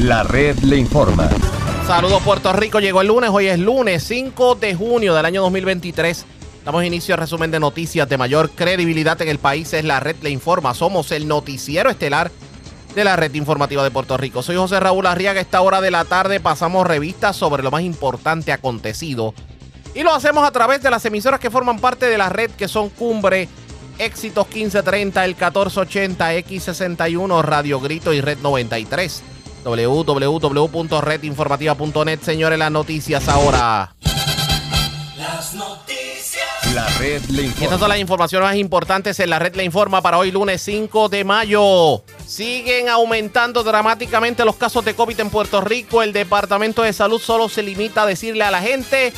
La red le informa. Saludos Puerto Rico, llegó el lunes, hoy es lunes 5 de junio del año 2023. Damos inicio al resumen de noticias de mayor credibilidad en el país, es la red le informa. Somos el noticiero estelar de la red informativa de Puerto Rico. Soy José Raúl Arriaga, esta hora de la tarde pasamos revistas sobre lo más importante acontecido. Y lo hacemos a través de las emisoras que forman parte de la red que son Cumbre, Éxitos 1530, el 1480, X61, Radio Grito y Red 93 www.redinformativa.net. Señores, las noticias ahora. Las noticias. La red le Y informa. estas son las informaciones más importantes en la red Le Informa para hoy lunes 5 de mayo. Siguen aumentando dramáticamente los casos de COVID en Puerto Rico. El Departamento de Salud solo se limita a decirle a la gente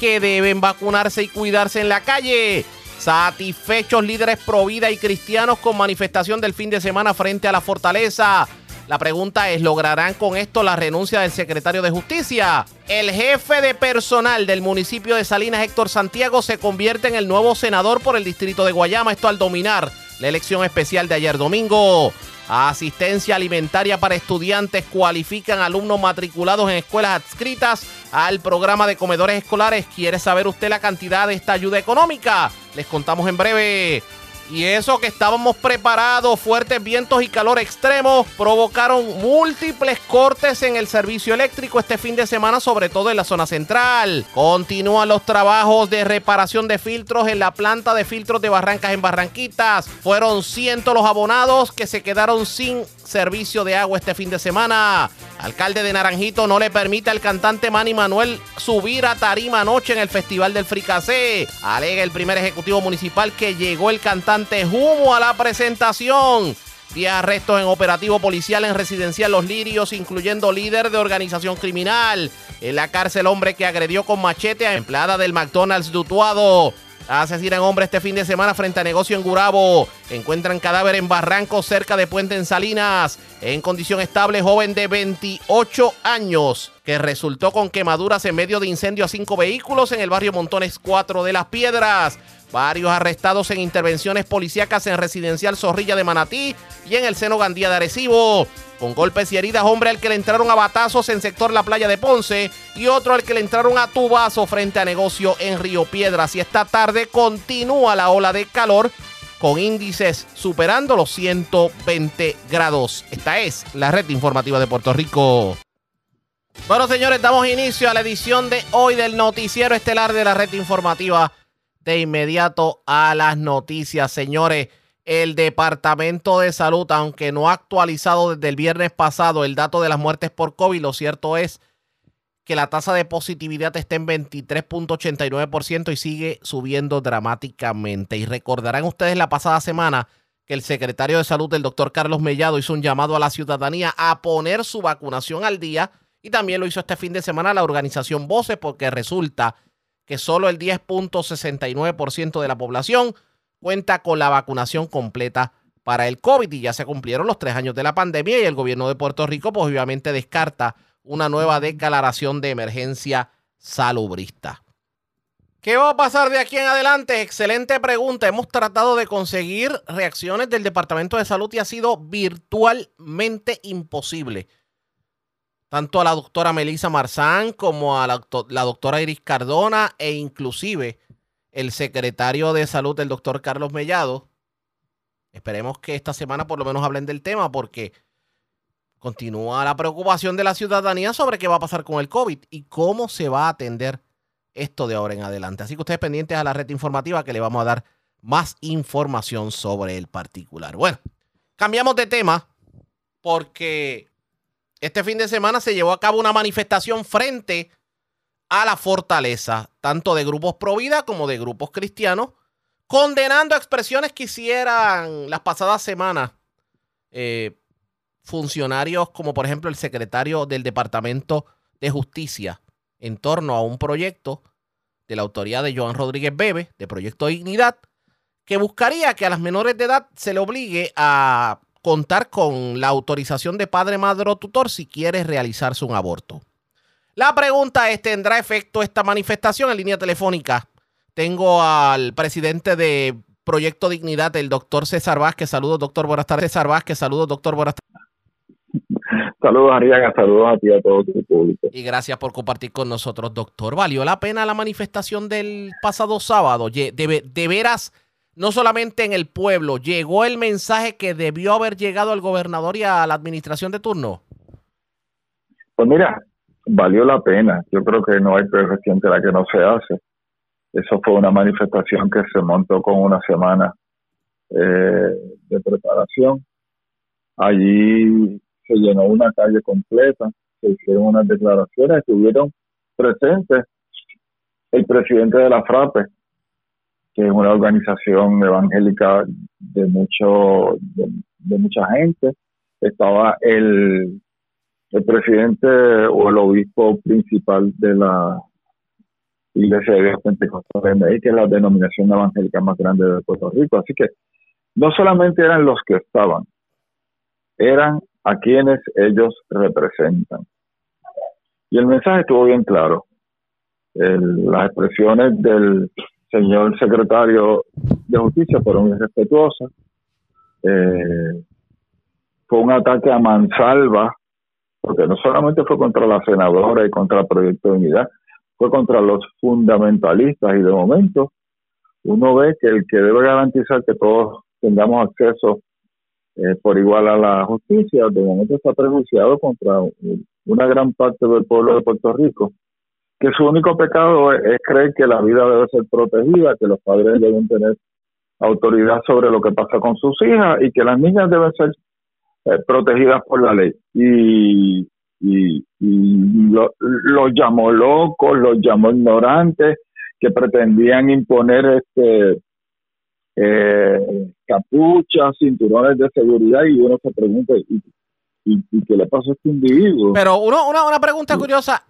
que deben vacunarse y cuidarse en la calle. Satisfechos líderes pro vida y cristianos con manifestación del fin de semana frente a la fortaleza. La pregunta es, ¿lograrán con esto la renuncia del secretario de Justicia? El jefe de personal del municipio de Salinas, Héctor Santiago, se convierte en el nuevo senador por el distrito de Guayama, esto al dominar la elección especial de ayer domingo. Asistencia alimentaria para estudiantes cualifican alumnos matriculados en escuelas adscritas al programa de comedores escolares. ¿Quiere saber usted la cantidad de esta ayuda económica? Les contamos en breve. Y eso que estábamos preparados, fuertes vientos y calor extremo provocaron múltiples cortes en el servicio eléctrico este fin de semana, sobre todo en la zona central. Continúan los trabajos de reparación de filtros en la planta de filtros de Barrancas en Barranquitas. Fueron cientos los abonados que se quedaron sin servicio de agua este fin de semana. Alcalde de Naranjito no le permite al cantante Manny Manuel subir a tarima anoche en el Festival del Fricacé. Alega el primer ejecutivo municipal que llegó el cantante humo a la presentación. 10 arrestos en operativo policial en residencial Los Lirios, incluyendo líder de organización criminal. En la cárcel, hombre que agredió con machete a empleada del McDonald's de Utuado. Asesinan hombre este fin de semana frente a negocio en Gurabo. Encuentran cadáver en Barranco cerca de Puente en Salinas. En condición estable, joven de 28 años que resultó con quemaduras en medio de incendio a cinco vehículos en el barrio Montones 4 de Las Piedras. Varios arrestados en intervenciones policíacas en residencial Zorrilla de Manatí y en el seno Gandía de Arecibo. Con golpes y heridas, hombre al que le entraron a batazos en sector La Playa de Ponce y otro al que le entraron a tubazo frente a negocio en Río Piedras. Y esta tarde continúa la ola de calor con índices superando los 120 grados. Esta es la red informativa de Puerto Rico. Bueno, señores, damos inicio a la edición de hoy del noticiero estelar de la red informativa. De inmediato a las noticias, señores. El Departamento de Salud, aunque no ha actualizado desde el viernes pasado el dato de las muertes por COVID, lo cierto es que la tasa de positividad está en 23.89% y sigue subiendo dramáticamente. Y recordarán ustedes la pasada semana que el secretario de Salud, el doctor Carlos Mellado, hizo un llamado a la ciudadanía a poner su vacunación al día y también lo hizo este fin de semana la organización Voces porque resulta que solo el 10.69% de la población cuenta con la vacunación completa para el COVID y ya se cumplieron los tres años de la pandemia y el gobierno de Puerto Rico pues obviamente descarta una nueva declaración de emergencia salubrista. ¿Qué va a pasar de aquí en adelante? Excelente pregunta. Hemos tratado de conseguir reacciones del Departamento de Salud y ha sido virtualmente imposible. Tanto a la doctora Melissa Marzán como a la, la doctora Iris Cardona e inclusive el secretario de Salud, el doctor Carlos Mellado. Esperemos que esta semana por lo menos hablen del tema porque continúa la preocupación de la ciudadanía sobre qué va a pasar con el COVID y cómo se va a atender esto de ahora en adelante. Así que ustedes pendientes a la red informativa que le vamos a dar más información sobre el particular. Bueno, cambiamos de tema porque este fin de semana se llevó a cabo una manifestación frente a la fortaleza, tanto de grupos pro vida como de grupos cristianos, condenando expresiones que hicieran las pasadas semanas eh, funcionarios como por ejemplo el secretario del Departamento de Justicia en torno a un proyecto de la autoría de Joan Rodríguez Bebe, de Proyecto Dignidad, que buscaría que a las menores de edad se le obligue a contar con la autorización de padre, madre o tutor si quiere realizarse un aborto. La pregunta es, ¿tendrá efecto esta manifestación en línea telefónica? Tengo al presidente de Proyecto Dignidad, el doctor César Vázquez. Saludos, doctor. Buenas tardes. César Vázquez. Saludos, doctor. Buenas tardes. Saludos, Ariaga, saludos a ti y a todo tu público. Y gracias por compartir con nosotros, doctor. ¿Valió la pena la manifestación del pasado sábado? De, de veras, no solamente en el pueblo, llegó el mensaje que debió haber llegado al gobernador y a la administración de turno. Pues mira, valió la pena. Yo creo que no hay peor que la que no se hace. Eso fue una manifestación que se montó con una semana eh, de preparación. Allí se llenó una calle completa, se hicieron unas declaraciones, estuvieron presentes el presidente de la FRAPE, que es una organización evangélica de mucho de, mucha gente. Estaba el el presidente o el obispo principal de la Iglesia de Dios Pentecostal de que es la denominación evangélica más grande de Puerto Rico. Así que no solamente eran los que estaban, eran a quienes ellos representan. Y el mensaje estuvo bien claro. El- las expresiones del señor secretario de Justicia fueron irrespetuosas. Eh, fue un ataque a mansalva porque no solamente fue contra la senadora y contra el proyecto de unidad, fue contra los fundamentalistas y de momento uno ve que el que debe garantizar que todos tengamos acceso eh, por igual a la justicia, de momento está prejuiciado contra un- una gran parte del pueblo de Puerto Rico, que su único pecado es, es creer que la vida debe ser protegida, que los padres deben tener autoridad sobre lo que pasa con sus hijas y que las niñas deben ser eh, protegidas por la ley. Y, y, y lo- los llamó locos, los llamó ignorantes, que pretendían imponer este eh, capuchas, cinturones de seguridad, y uno se pregunta, ¿y, y, y qué le pasó a este individuo? Pero uno- una, una pregunta curiosa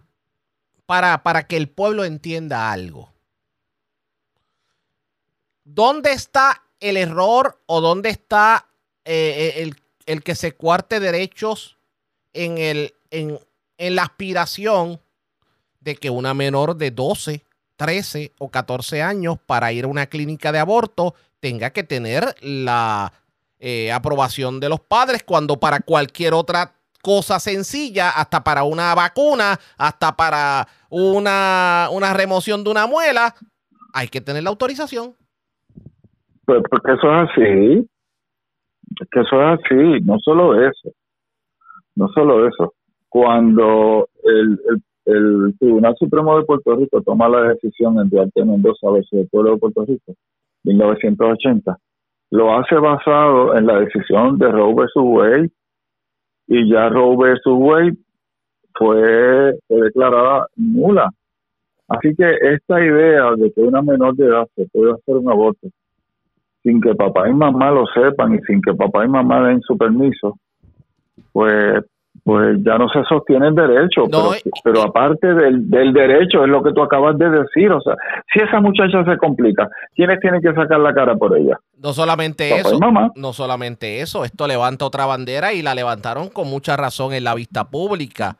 para, para que el pueblo entienda algo. ¿Dónde está el error o dónde está eh, el, el que se cuarte derechos en, el, en, en la aspiración de que una menor de 12, 13 o 14 años para ir a una clínica de aborto tenga que tener la eh, aprobación de los padres cuando para cualquier otra cosa sencilla, hasta para una vacuna, hasta para una, una remoción de una muela, hay que tener la autorización. Pues porque eso es así, que eso es así, no solo eso, no solo eso. Cuando el, el, Tribunal Supremo de Puerto Rico toma la decisión en Duarte Mendoza versus el pueblo de Puerto Rico, 1980, lo hace basado en la decisión de Roe versus Wade y ya Roe versus Wade fue, fue declarada nula. Así que esta idea de que una menor de edad se puede hacer un aborto sin que papá y mamá lo sepan y sin que papá y mamá den su permiso, pues pues ya no se sostiene el derecho. No, pero, y- pero aparte del, del derecho, es lo que tú acabas de decir. O sea, si esa muchacha se complica, ¿quiénes tienen que sacar la cara por ella? No solamente Papá eso, no solamente eso, esto levanta otra bandera y la levantaron con mucha razón en la vista pública.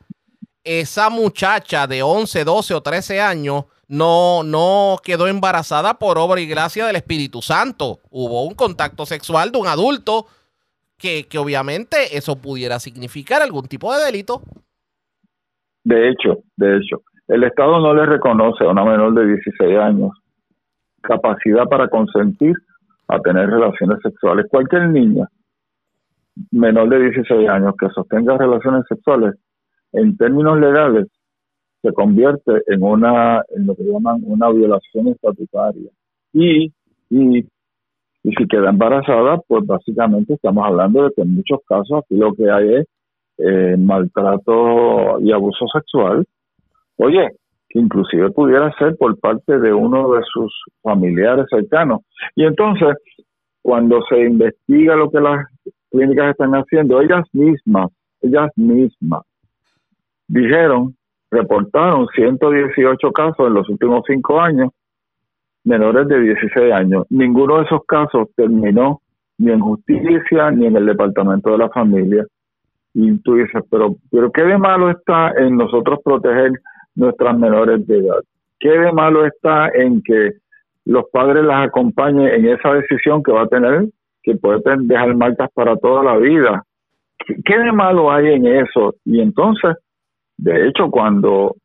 Esa muchacha de 11, 12 o 13 años no, no quedó embarazada por obra y gracia del Espíritu Santo. Hubo un contacto sexual de un adulto que, que obviamente eso pudiera significar algún tipo de delito. De hecho, de hecho, el Estado no le reconoce a una menor de 16 años capacidad para consentir a tener relaciones sexuales. Cualquier niña menor de 16 años que sostenga relaciones sexuales, en términos legales, se convierte en una, en lo que llaman una violación estatutaria. Y, y, y si queda embarazada, pues básicamente estamos hablando de que en muchos casos aquí lo que hay es eh, maltrato y abuso sexual, oye, que inclusive pudiera ser por parte de uno de sus familiares cercanos. Y entonces, cuando se investiga lo que las clínicas están haciendo, ellas mismas, ellas mismas, dijeron, reportaron 118 casos en los últimos cinco años, menores de 16 años. Ninguno de esos casos terminó ni en justicia ni en el departamento de la familia y tú dices, pero, pero ¿qué de malo está en nosotros proteger nuestras menores de edad? ¿Qué de malo está en que los padres las acompañen en esa decisión que va a tener, que puede dejar marcas para toda la vida? ¿qué, qué de malo hay en eso? Y entonces, de hecho, cuando,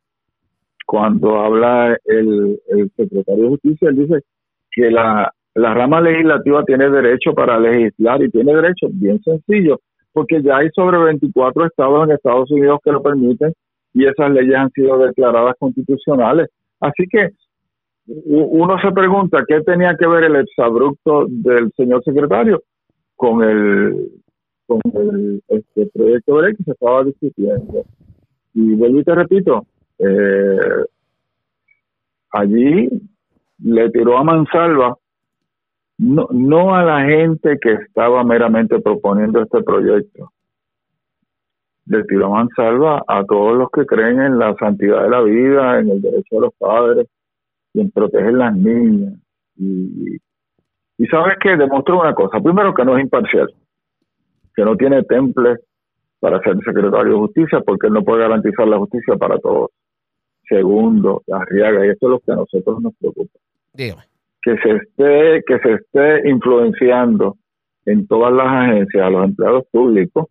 cuando habla el, secretario de Justicia, él dice que la, rama legislativa tiene derecho para legislar y tiene derecho bien sencillo, porque ya hay sobre 24 estados en Estados Unidos que lo permiten y esas leyes han sido declaradas constitucionales. Así que uno se pregunta qué tenía que ver el exabrupto del señor secretario con el con el este proyecto de ley que se estaba discutiendo. Y vuelvo y te repito, eh, allí le tiró a mansalva no, no a la gente que estaba meramente proponiendo este proyecto. Le tiró a mansalva a todos los que creen en la santidad de la vida, en el derecho de los padres y en proteger las niñas. Y, y sabes que demostró una cosa. Primero, que no es imparcial, que no tiene temple para ser secretario de justicia porque él no puede garantizar la justicia para todos. Segundo, Arriaga, y esto es lo que a nosotros nos preocupa. Dígame. que se esté que se esté influenciando en todas las agencias a los empleados públicos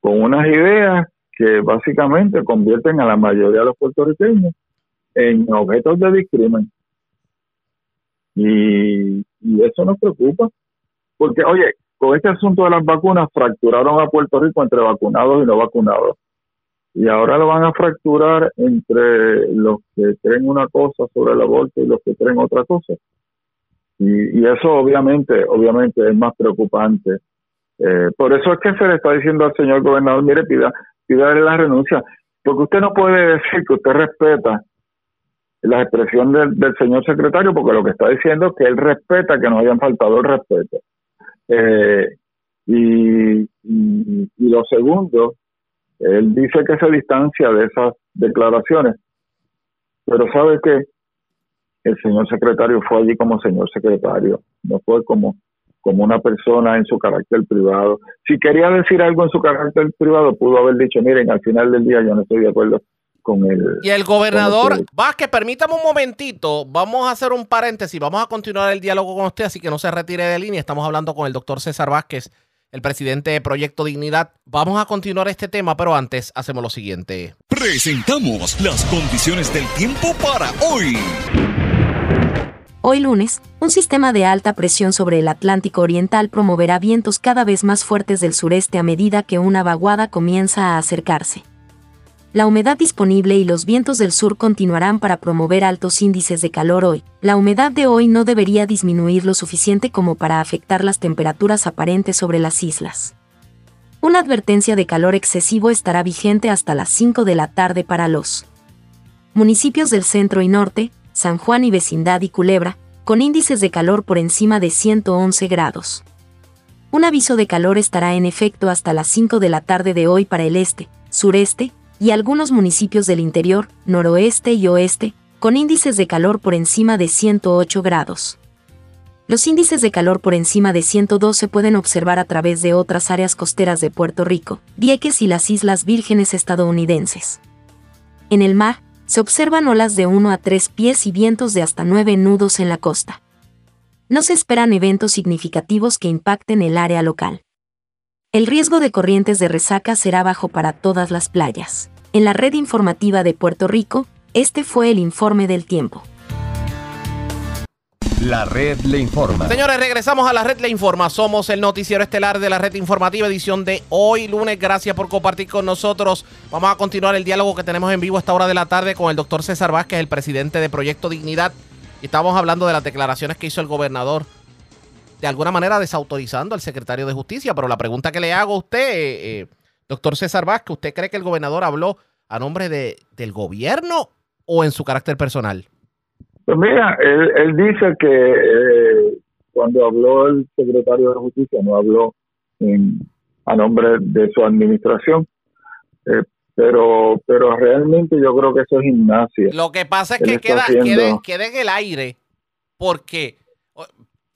con unas ideas que básicamente convierten a la mayoría de los puertorriqueños en objetos de discrimen. Y, y eso nos preocupa porque oye con este asunto de las vacunas fracturaron a Puerto Rico entre vacunados y no vacunados y ahora lo van a fracturar entre los que creen una cosa sobre el aborto y los que creen otra cosa. Y, y eso obviamente, obviamente es más preocupante. Eh, por eso es que se le está diciendo al señor gobernador, mire, pida, pídale la renuncia, porque usted no puede decir que usted respeta la expresión del, del señor secretario, porque lo que está diciendo es que él respeta que nos hayan faltado el respeto. Eh, y, y, y lo segundo, él dice que se distancia de esas declaraciones, pero sabe que el señor secretario fue allí como señor secretario, no fue como, como una persona en su carácter privado. Si quería decir algo en su carácter privado, pudo haber dicho, miren, al final del día yo no estoy de acuerdo con el... Y el gobernador el- Vázquez, permítame un momentito, vamos a hacer un paréntesis, vamos a continuar el diálogo con usted, así que no se retire de línea, estamos hablando con el doctor César Vázquez, el presidente de Proyecto Dignidad. Vamos a continuar este tema, pero antes hacemos lo siguiente. Presentamos las condiciones del tiempo para hoy. Hoy lunes, un sistema de alta presión sobre el Atlántico Oriental promoverá vientos cada vez más fuertes del sureste a medida que una vaguada comienza a acercarse. La humedad disponible y los vientos del sur continuarán para promover altos índices de calor hoy. La humedad de hoy no debería disminuir lo suficiente como para afectar las temperaturas aparentes sobre las islas. Una advertencia de calor excesivo estará vigente hasta las 5 de la tarde para los municipios del centro y norte, San Juan y vecindad y Culebra, con índices de calor por encima de 111 grados. Un aviso de calor estará en efecto hasta las 5 de la tarde de hoy para el este, sureste y algunos municipios del interior, noroeste y oeste, con índices de calor por encima de 108 grados. Los índices de calor por encima de 102 se pueden observar a través de otras áreas costeras de Puerto Rico, Vieques y las Islas Vírgenes estadounidenses. En el mar, se observan olas de 1 a 3 pies y vientos de hasta 9 nudos en la costa. No se esperan eventos significativos que impacten el área local. El riesgo de corrientes de resaca será bajo para todas las playas. En la red informativa de Puerto Rico, este fue el informe del tiempo. La red le informa. Señores, regresamos a la red Le Informa. Somos el noticiero estelar de la red informativa, edición de hoy lunes. Gracias por compartir con nosotros. Vamos a continuar el diálogo que tenemos en vivo a esta hora de la tarde con el doctor César Vázquez, el presidente de Proyecto Dignidad. Estamos hablando de las declaraciones que hizo el gobernador, de alguna manera desautorizando al secretario de Justicia. Pero la pregunta que le hago a usted, eh, eh, doctor César Vázquez, ¿usted cree que el gobernador habló a nombre de, del gobierno o en su carácter personal? Pues mira, él, él dice que eh, cuando habló el secretario de Justicia no habló en, a nombre de su administración, eh, pero pero realmente yo creo que eso es gimnasia. Lo que pasa es Él que queda, haciendo- queda, queda en el aire porque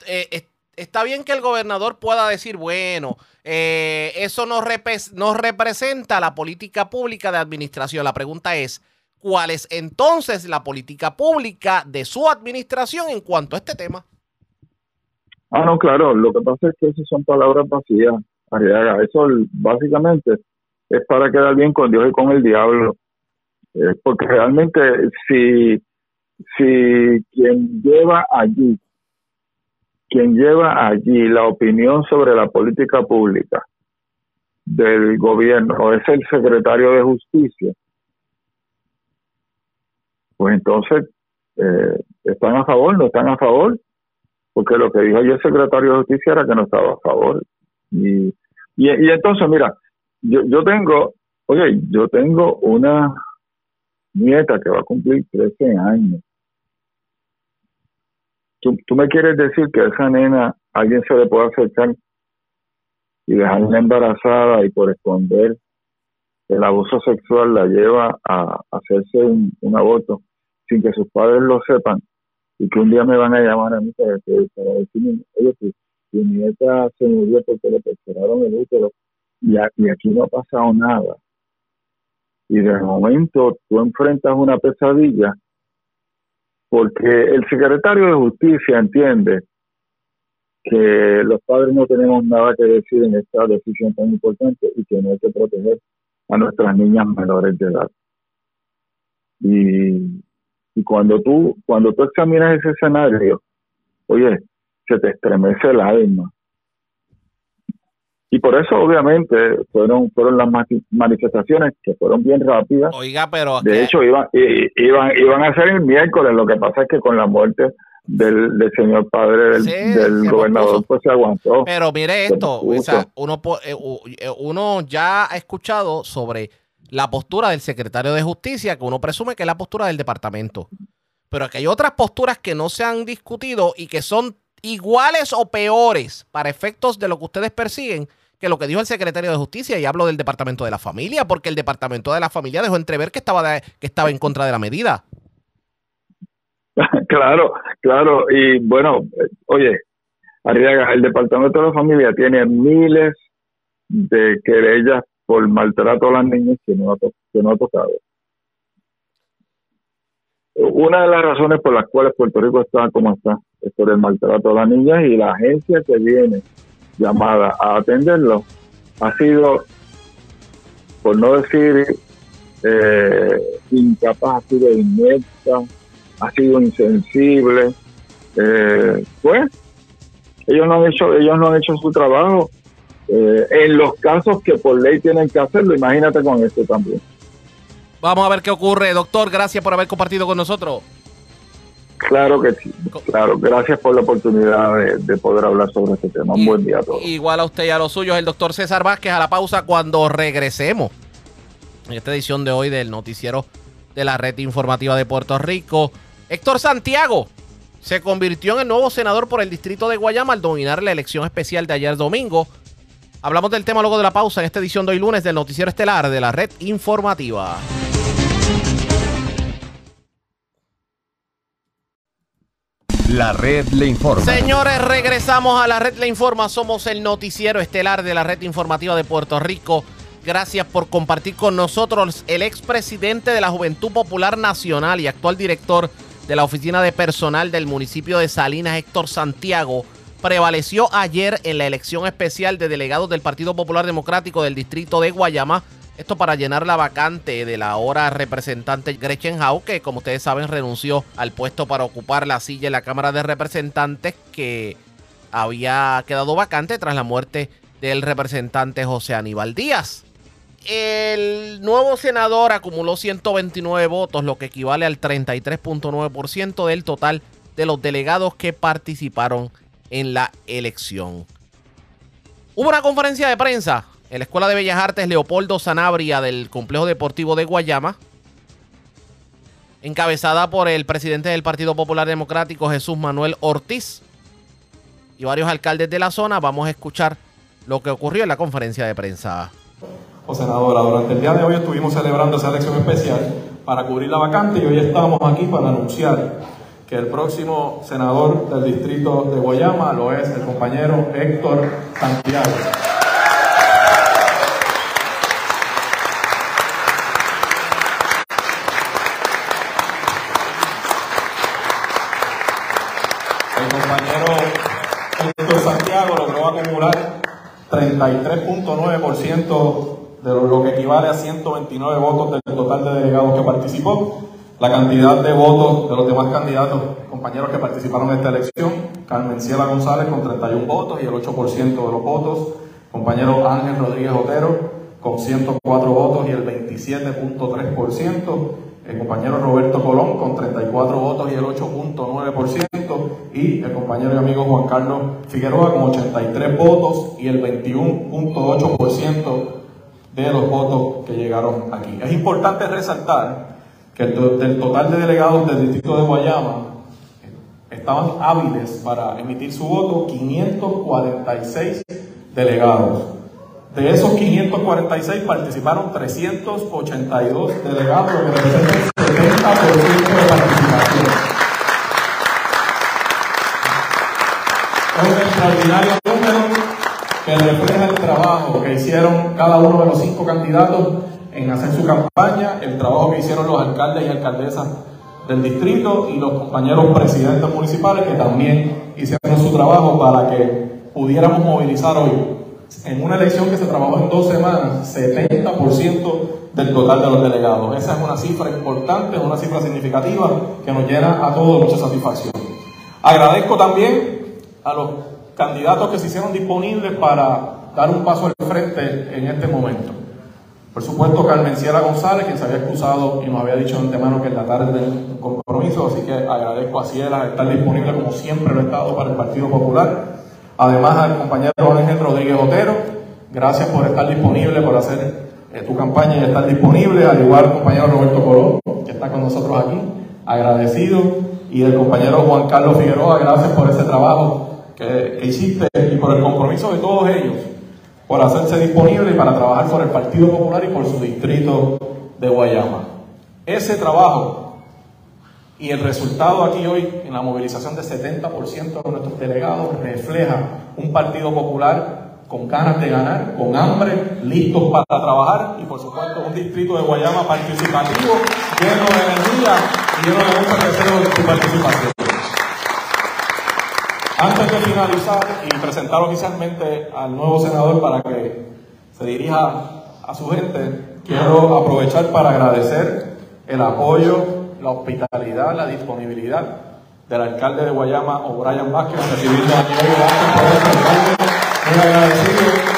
eh, está bien que el gobernador pueda decir, bueno, eh, eso no, no representa la política pública de administración. La pregunta es, ¿cuál es entonces la política pública de su administración en cuanto a este tema? Ah, no, claro, lo que pasa es que esas son palabras vacías. Arriaga. Eso básicamente es para quedar bien con Dios y con el diablo. Eh, porque realmente si, si quien lleva allí, quien lleva allí la opinión sobre la política pública del gobierno es el secretario de justicia, pues entonces eh, están a favor, no están a favor, porque lo que dijo ayer el secretario de justicia era que no estaba a favor. Y, y, y entonces, mira, yo, yo tengo, oye, yo tengo una nieta que va a cumplir 13 años. ¿Tú, me quieres decir que a esa nena alguien se le puede acercar y dejarla embarazada y por esconder el abuso sexual la lleva a hacerse un, aborto sin que sus padres lo sepan y que un día me van a llamar a mí para, decirme, oye, tu, nieta se murió porque le perforaron el útero y, y aquí no ha pasado nada. Y de momento tú enfrentas una pesadilla porque el secretario de justicia entiende que los padres no tenemos nada que decir en esta decisión tan importante y que no hay que proteger a nuestras niñas menores de edad. Y, y cuando tú cuando tú examinas ese escenario, oye, se te estremece el alma. Y por eso, obviamente, fueron fueron las manifestaciones que fueron bien rápidas. Oiga, pero... De hecho, iban, iban, iban a ser el miércoles. Lo que pasa es que con la muerte del, del señor padre del, gobernador, pues se aguantó. Pero mire esto, uno, eh, eh, uno ya ha escuchado sobre la postura del secretario de justicia, que uno presume que es la postura del departamento. Pero que hay otras posturas que no se han discutido y que son iguales o peores para efectos de lo que ustedes persiguen que lo que dijo el secretario de justicia y hablo del departamento de la familia porque el departamento de la familia dejó entrever que estaba que estaba en contra de la medida claro, claro. Y bueno, oye, Arriaga, el Departamento de la Familia tiene miles de querellas por maltrato a las niñas que no ha, que no ha tocado. Una de las razones por las cuales Puerto Rico está como está es por el maltrato a las niñas y la agencia que viene llamada a atenderlo ha sido, por no decir eh, incapaz, ha sido inmersa, ha sido insensible, eh, pues ellos no han hecho, ellos no han hecho su trabajo. Eh, en los casos que por ley tienen que hacerlo, imagínate con esto también. Vamos a ver qué ocurre, doctor. Gracias por haber compartido con nosotros. Claro que sí, claro. Gracias por la oportunidad de, poder hablar sobre este tema. Un buen día a todos. Igual a usted y a los suyos, el doctor César Vázquez, a la pausa cuando regresemos. En esta edición de hoy del noticiero de la red informativa de Puerto Rico. Héctor Santiago se convirtió en el nuevo senador por el distrito de Guayama al dominar la elección especial de ayer domingo. Hablamos del tema luego de la pausa en esta edición de hoy lunes del noticiero estelar de la red informativa. La red le informa. Señores, regresamos a la red le informa. Somos el noticiero estelar de la red informativa de Puerto Rico. Gracias por compartir con nosotros el expresidente de la Juventud Popular Nacional y actual director de la Oficina de Personal del municipio de Salinas, Héctor Santiago, prevaleció ayer en la elección especial de delegados del Partido Popular Democrático del distrito de Guayama. Esto para llenar la vacante de la ahora representante Gretchen Howe, que como ustedes saben renunció al puesto para ocupar la silla en la Cámara de Representantes que había quedado vacante tras la muerte del representante José Aníbal Díaz. El nuevo senador acumuló 129 votos, lo que equivale al 33.9% del total de los delegados que participaron en la elección. Hubo una conferencia de prensa en la Escuela de Bellas Artes Leopoldo Sanabria del Complejo Deportivo de Guayama, encabezada por el presidente del Partido Popular Democrático Jesús Manuel Ortiz y varios alcaldes de la zona. Vamos a escuchar lo que ocurrió en la conferencia de prensa o senadora. Durante el día de hoy estuvimos celebrando esa elección especial para cubrir la vacante y hoy estamos aquí para anunciar que el próximo senador del distrito de Guayama lo es el compañero Héctor Santiago. El compañero Héctor Santiago logró acumular 33.9% de lo que equivale a 129 votos del total de delegados que participó. La cantidad de votos de los demás candidatos, compañeros que participaron en esta elección, Carmen Ciela González con 31 votos y el 8% de los votos, compañero Ángel Rodríguez Otero con 104 votos y el 27.3%, el compañero Roberto Colón con 34 votos y el 8.9%, y el compañero y amigo Juan Carlos Figueroa con 83 votos y el 21.8% de los votos que llegaron aquí. Es importante resaltar que del total de delegados del distrito de Guayama estaban hábiles para emitir su voto 546 delegados. De esos 546 participaron 382 delegados, que representa el 70% de participación. Es un extraordinario número que refleja el trabajo que hicieron cada uno de los cinco candidatos en hacer su campaña, el trabajo que hicieron los alcaldes y alcaldesas del distrito y los compañeros presidentes municipales que también hicieron su trabajo para que pudiéramos movilizar hoy en una elección que se trabajó en dos semanas, 70% del total de los delegados. Esa es una cifra importante, una cifra significativa que nos llena a todos mucha satisfacción. Agradezco también a los candidatos que se hicieron disponibles para dar un paso al frente en este momento. Por supuesto, Carmen Ciela González, quien se había excusado y nos había dicho de antemano que en la tarde un compromiso, así que agradezco a Ciela estar disponible como siempre lo he estado para el Partido Popular. Además, al compañero Ángel Rodríguez Otero, gracias por estar disponible, por hacer eh, tu campaña y estar disponible, al igual al compañero Roberto Colón, que está con nosotros aquí, agradecido, y el compañero Juan Carlos Figueroa, gracias por ese trabajo que, hiciste y por el compromiso de todos ellos, por hacerse disponible para trabajar por el Partido Popular y por su distrito de Guayama. Ese trabajo y el resultado aquí hoy en la movilización de 70% de nuestros delegados refleja un Partido Popular con ganas de ganar, con hambre, listos para trabajar y por supuesto un distrito de Guayama participativo, lleno de energía y lleno de mucho deseo de su participación. Antes de finalizar y presentar oficialmente al nuevo senador para que se dirija a su gente, quiero aprovechar para agradecer el apoyo la hospitalidad, la disponibilidad del alcalde de Guayama, O'Brien Vázquez, recibirlo a nivel Vázquez por alcalde. Muy agradecido.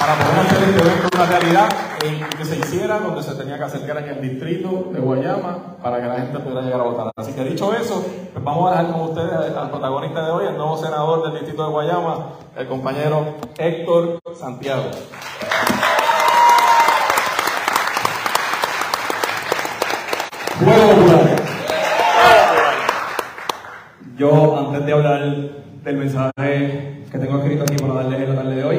Para poder hacer este evento una realidad y que se hiciera donde se tenía que era en el distrito de Guayama, para que la gente pudiera llegar a votar. Así que dicho eso, pues vamos a dejar con ustedes al protagonista de hoy, el nuevo senador del distrito de Guayama, el compañero Héctor Santiago. Yo, antes de hablar del mensaje que tengo escrito aquí para darles en la tarde de hoy,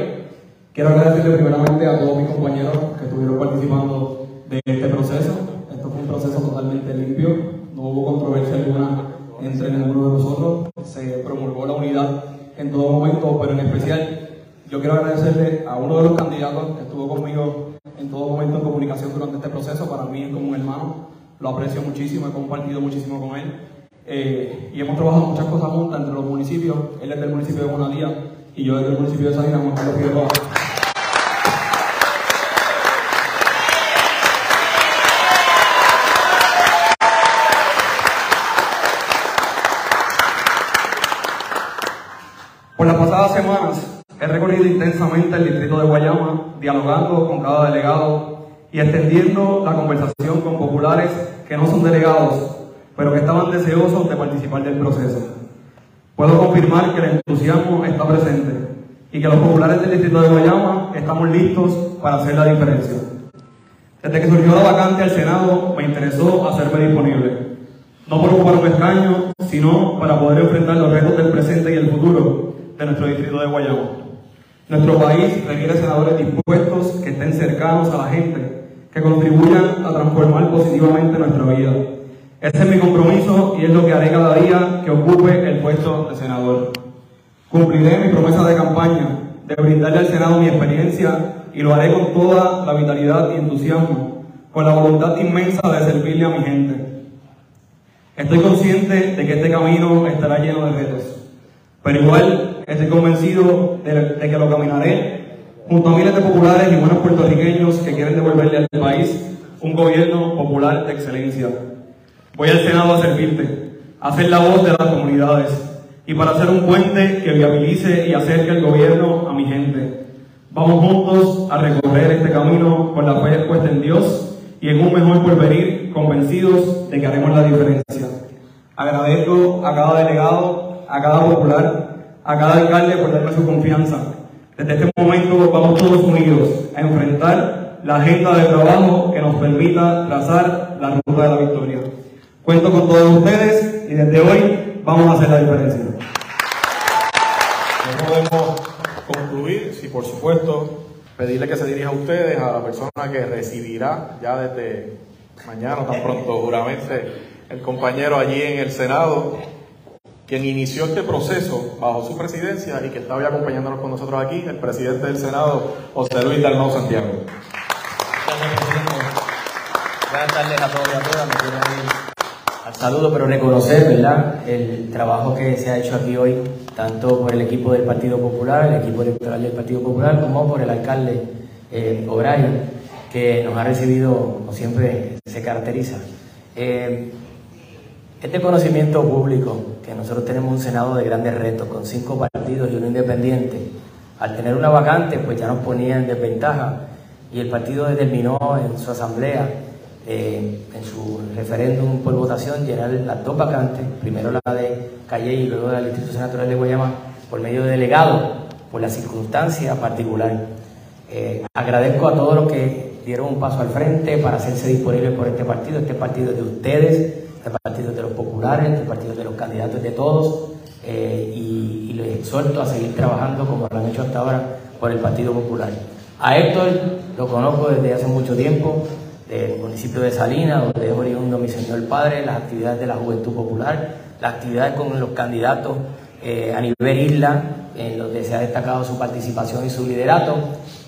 quiero agradecerle primeramente a todos mis compañeros que estuvieron participando de este proceso. Esto fue un proceso totalmente limpio, no hubo controversia alguna entre ninguno de nosotros, se promulgó la unidad en todo momento, pero en especial yo quiero agradecerle a uno de los candidatos que estuvo conmigo en todo momento en comunicación durante este proceso, para mí es como un hermano, lo aprecio muchísimo, he compartido muchísimo con él. Eh, y hemos trabajado muchas cosas juntas entre los municipios. Él es del municipio de Bonadía y yo desde el municipio de Salinas, Juan Carlos Figueroa. Por las pasadas semanas he recorrido intensamente el distrito de Guayama, dialogando con cada delegado y extendiendo la conversación con populares que no son delegados, pero que estaban deseosos de participar del proceso. Puedo confirmar que el entusiasmo está presente y que los populares del distrito de Guayama estamos listos para hacer la diferencia. Desde que surgió la vacante al Senado me interesó hacerme disponible, no por ocupar un escaño, sino para poder enfrentar los retos del presente y el futuro de nuestro distrito de Guayama. Nuestro país requiere senadores dispuestos que estén cercanos a la gente que contribuyan a transformar positivamente nuestra vida. Ese es mi compromiso y es lo que haré cada día que ocupe el puesto de senador. Cumpliré mi promesa de campaña de brindarle al Senado mi experiencia y lo haré con toda la vitalidad y entusiasmo, con la voluntad inmensa de servirle a mi gente. Estoy consciente de que este camino estará lleno de retos, Pero igual estoy convencido de, de que lo caminaré junto a miles de populares y buenos puertorriqueños que quieren devolverle al país un gobierno popular de excelencia. Voy al Senado a servirte, a ser la voz de las comunidades y para hacer un puente que viabilice y acerque el gobierno a mi gente. Vamos juntos a recorrer este camino con la fe puesta en Dios y en un mejor porvenir, convencidos de que haremos la diferencia. Agradezco a cada delegado, a cada popular, a cada alcalde por darme su confianza. Desde este momento vamos todos unidos a enfrentar la agenda de trabajo que nos permita trazar la ruta de la victoria. Cuento con todos ustedes y desde hoy vamos a hacer la diferencia. No podemos concluir si por supuesto pedirle que se dirija a ustedes, a la persona que recibirá ya desde mañana, tan pronto juramente, el compañero allí en el Senado, quien inició este proceso bajo su presidencia y que está hoy acompañándonos con nosotros aquí, el presidente del Senado, José Luis Dalmau Santiago. Gracias, presidente. Buenas tardes a todos y a todas. Me al saludo, pero reconocer, ¿verdad?, el trabajo que se ha hecho aquí hoy, tanto por el equipo del Partido Popular, el equipo electoral del Partido Popular, como por el alcalde eh, O'Brien, que nos ha recibido, como siempre se caracteriza. Eh, este conocimiento público, que nosotros tenemos un Senado de grandes retos, con cinco partidos y uno independiente, al tener una vacante, pues ya nos ponía en desventaja y el partido determinó en su asamblea, eh, en su referéndum por votación, llenar las dos vacantes, primero la de Calle y luego la del Distrito Senatorial de Guayama, por medio de delegado, por la circunstancia particular. Eh, agradezco a todos los que dieron un paso al frente para hacerse disponibles por este partido. Este partido de ustedes, este partido de los populares, este partido es de los candidatos de todos. eh, y, y les exhorto a seguir trabajando como lo han hecho hasta ahora por el Partido Popular. A Héctor lo conozco desde hace mucho tiempo, del municipio de Salinas, donde es oriundo mi señor padre, las actividades de la Juventud Popular, las actividades con los candidatos eh, a nivel isla, en donde se ha destacado su participación y su liderato,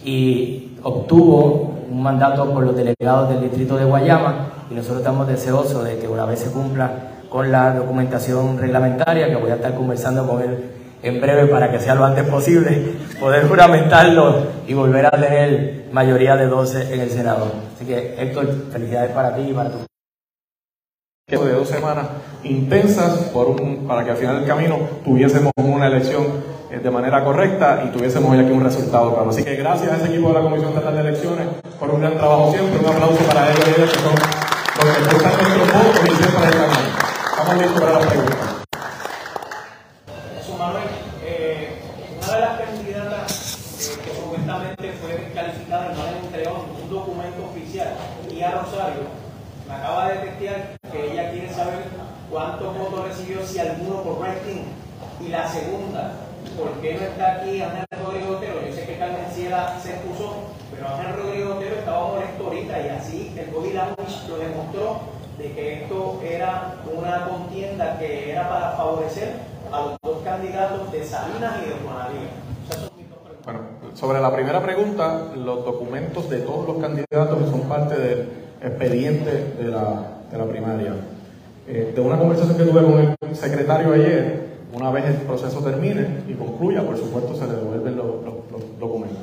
y obtuvo un mandato por los delegados del distrito de Guayama, y nosotros estamos deseosos de que una vez se cumpla con la documentación reglamentaria, que voy a estar conversando con él en breve para que sea lo antes posible, poder juramentarlo y volver a tener mayoría de 12 en el Senado. Así que, Héctor, felicidades para ti y para tu de dos semanas intensas por un, para que al final del camino tuviésemos una elección eh, de manera correcta y tuviésemos hoy aquí un resultado claro. Así que gracias a ese equipo de la Comisión Estatal de Elecciones por un gran trabajo siempre. Un aplauso para ellos y ellas que son los que prestan nuestros votos y siempre están ahí. Manuel, eh, una de las candidatas eh, que supuestamente fue descalificada no le un documento oficial y a Rosario me acaba de testear que ella quiere saber cuántos votos recibió, si alguno por rating. Y la segunda, ¿por qué no está aquí Ángel Rodrigo Otero? Yo sé que Carmen Ciela se excusó, pero Ángel Rodrigo Otero estaba molesto ahorita y así el language lo demostró de que esto era una contienda que era para favorecer a los dos candidatos de Salinas y de Juanadía. O sea. Bueno, sobre la primera pregunta, los documentos de todos los candidatos son parte del expediente de la, de la primaria. Eh, de una conversación que tuve con el secretario ayer, una vez el proceso termine y concluya, por supuesto se le devuelven los, los- los documentos.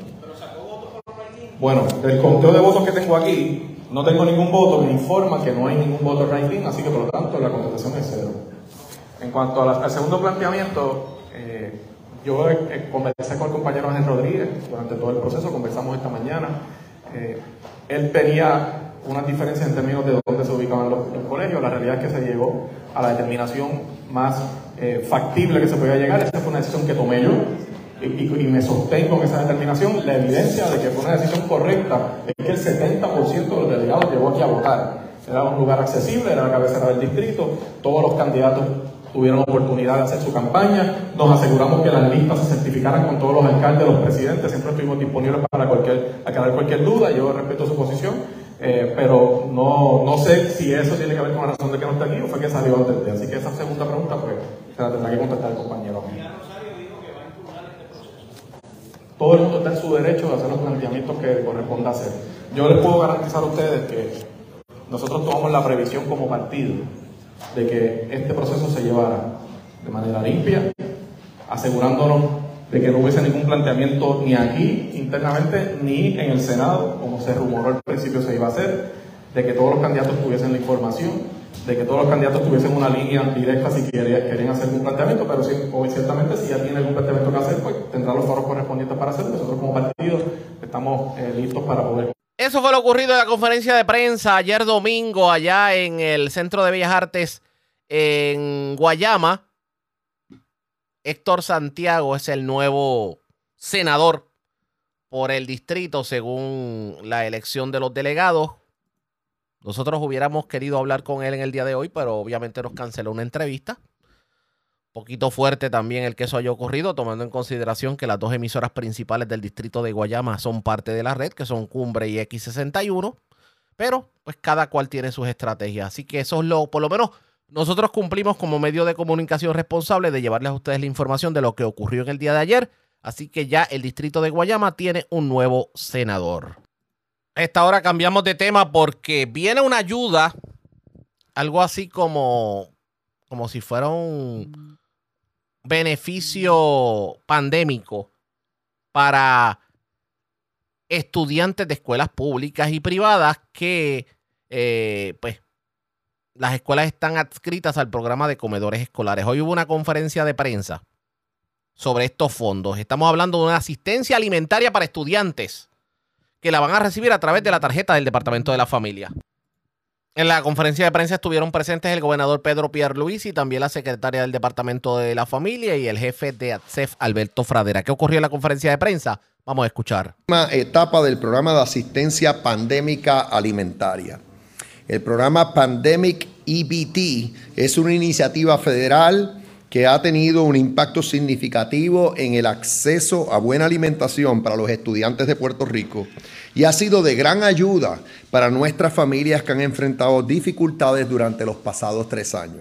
Bueno, del conteo de votos que tengo aquí, no tengo ningún voto, me informa que no hay ningún voto right-in, así que por lo tanto la contestación es cero. En cuanto al segundo planteamiento, eh, yo conversé con el compañero Ángel Rodríguez durante todo el proceso, conversamos esta mañana. Eh, él tenía unas diferencias en términos de dónde se ubicaban los, colegios. La realidad es que se llegó a la determinación más eh, factible que se podía llegar. Esta fue una decisión que tomé yo y, me sostengo en esa determinación. La evidencia de que fue una decisión correcta es que el 70% de los delegados llegó aquí a votar. Era un lugar accesible, era la cabecera del distrito, todos los candidatos tuvieron oportunidad de hacer su campaña, nos aseguramos que las listas se certificaran con todos los alcaldes, los presidentes, siempre estuvimos disponibles para cualquier, aclarar cualquier duda, yo respeto su posición, eh, pero no, no sé si eso tiene que ver con la razón de que no está aquí o fue que salió antes de, así que esa segunda pregunta pues se la tendrá que contestar el compañero. Todo el mundo está en su derecho de hacer los planteamientos que corresponda hacer. Yo les puedo garantizar a ustedes que nosotros tomamos la previsión como partido de que este proceso se llevara de manera limpia, asegurándonos de que no hubiese ningún planteamiento ni aquí internamente ni en el Senado, como se rumoró al principio se iba a hacer, de que todos los candidatos tuviesen la información, de que todos los candidatos tuviesen una línea directa si querían hacer un planteamiento, pero sí, ciertamente si ya tiene algún planteamiento que hacer, pues tendrá los foros correspondientes para hacerlo. Nosotros como partido estamos eh, listos para poder. Eso fue lo ocurrido en la conferencia de prensa ayer domingo allá en el Centro de Bellas Artes en Guayama. Héctor Santiago es el nuevo senador por el distrito según la elección de los delegados. Nosotros hubiéramos querido hablar con él en el día de hoy, pero obviamente nos canceló una entrevista. Poquito fuerte también el que eso haya ocurrido, tomando en consideración que las dos emisoras principales del distrito de Guayama son parte de la red, que son Cumbre y X61. Pero, pues cada cual tiene sus estrategias. Así que eso es lo, por lo menos, nosotros cumplimos como medio de comunicación responsable de llevarles a ustedes la información de lo que ocurrió en el día de ayer. Así que ya el distrito de Guayama tiene un nuevo senador. Esta hora cambiamos de tema porque viene una ayuda, algo así como, como si fuera un beneficio pandémico para estudiantes de escuelas públicas y privadas que eh, pues las escuelas están adscritas al programa de comedores escolares. Hoy hubo una conferencia de prensa sobre estos fondos. Estamos hablando de una asistencia alimentaria para estudiantes que la van a recibir a través de la tarjeta del Departamento de la Familia. En la conferencia de prensa estuvieron presentes el gobernador Pedro Pierluisi y también la secretaria del Departamento de la Familia y el jefe de ATSEF, Alberto Fradera. ¿Qué ocurrió en la conferencia de prensa? Vamos a escuchar. Etapa del programa de asistencia pandémica alimentaria. El programa Pandemic EBT es una iniciativa federal que ha tenido un impacto significativo en el acceso a buena alimentación para los estudiantes de Puerto Rico y ha sido de gran ayuda para nuestras familias que han enfrentado dificultades durante los pasados tres años.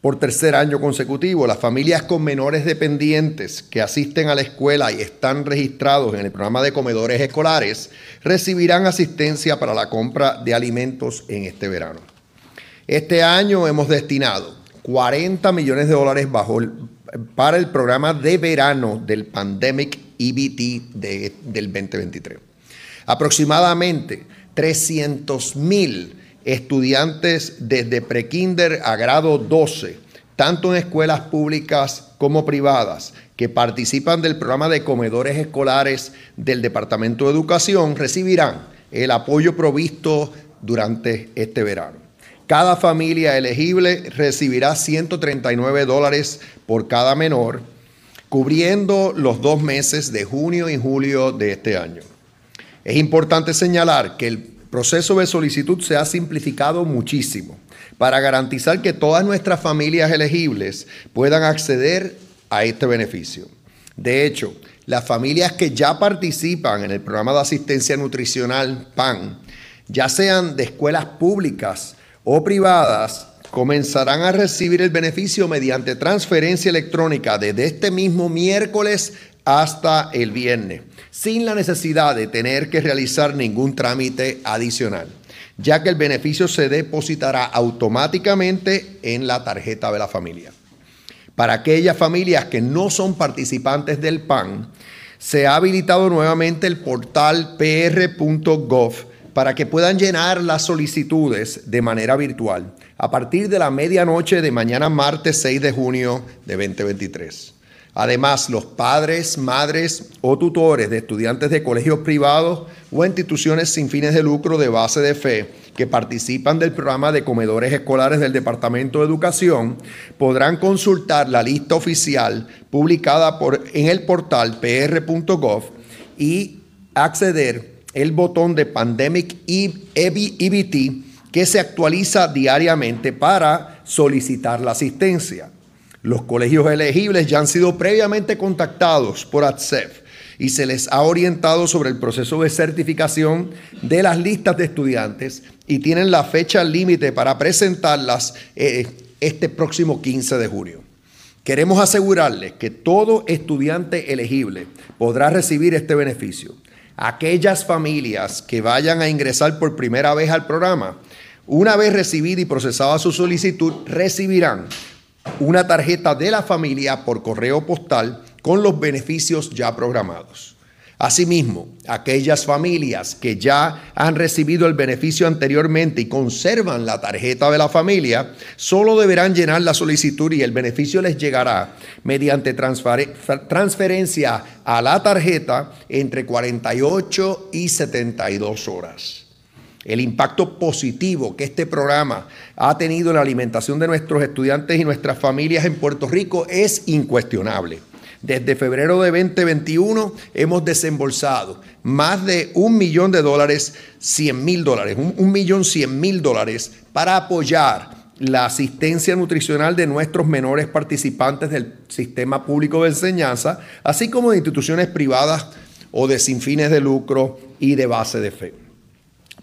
Por tercer año consecutivo, las familias con menores dependientes que asisten a la escuela y están registrados en el programa de comedores escolares recibirán asistencia para la compra de alimentos en este verano. Este año hemos destinado 40 millones de dólares bajo para el programa de verano del Pandemic EBT del 2023. Aproximadamente 300 mil estudiantes desde prekinder a grado 12, tanto en escuelas públicas como privadas, que participan del programa de comedores escolares del Departamento de Educación, recibirán el apoyo provisto durante este verano. Cada familia elegible recibirá 139 dólares por cada menor, cubriendo los dos meses de junio y julio de este año. Es importante señalar que el proceso de solicitud se ha simplificado muchísimo para garantizar que todas nuestras familias elegibles puedan acceder a este beneficio. De hecho, las familias que ya participan en el programa de asistencia nutricional PAN, ya sean de escuelas públicas o privadas, comenzarán a recibir el beneficio mediante transferencia electrónica desde este mismo miércoles hasta el viernes sin la necesidad de tener que realizar ningún trámite adicional, ya que el beneficio se depositará automáticamente en la tarjeta de la familia. Para aquellas familias que no son participantes del PAN, se ha habilitado nuevamente el portal pr.gov para que puedan llenar las solicitudes de manera virtual a partir de la medianoche de mañana martes 6 de junio de 2023. Además, los padres, madres o tutores de estudiantes de colegios privados o instituciones sin fines de lucro de base de fe que participan del programa de comedores escolares del Departamento de Educación podrán consultar la lista oficial publicada en el portal pr.gov y acceder el botón de Pandemic EBT que se actualiza diariamente para solicitar la asistencia. Los colegios elegibles ya han sido previamente contactados por ATSEF y se les ha orientado sobre el proceso de certificación de las listas de estudiantes y tienen la fecha límite para presentarlas eh, este próximo 15 de junio. Queremos asegurarles que todo estudiante elegible podrá recibir este beneficio. Aquellas familias que vayan a ingresar por primera vez al programa, una vez recibida y procesada su solicitud, recibirán una tarjeta de la familia por correo postal con los beneficios ya programados. Asimismo, aquellas familias que ya han recibido el beneficio anteriormente y conservan la tarjeta de la familia, solo deberán llenar la solicitud y el beneficio les llegará mediante transferencia a la tarjeta entre 48 y 72 horas. El impacto positivo que este programa ha tenido en la alimentación de nuestros estudiantes y nuestras familias en Puerto Rico es incuestionable. Desde febrero de 2021 hemos desembolsado más de un millón de dólares, 100 mil dólares, un, millón 100 mil dólares para apoyar la asistencia nutricional de nuestros menores participantes del sistema público de enseñanza, así como de instituciones privadas o de sin fines de lucro y de base de fe.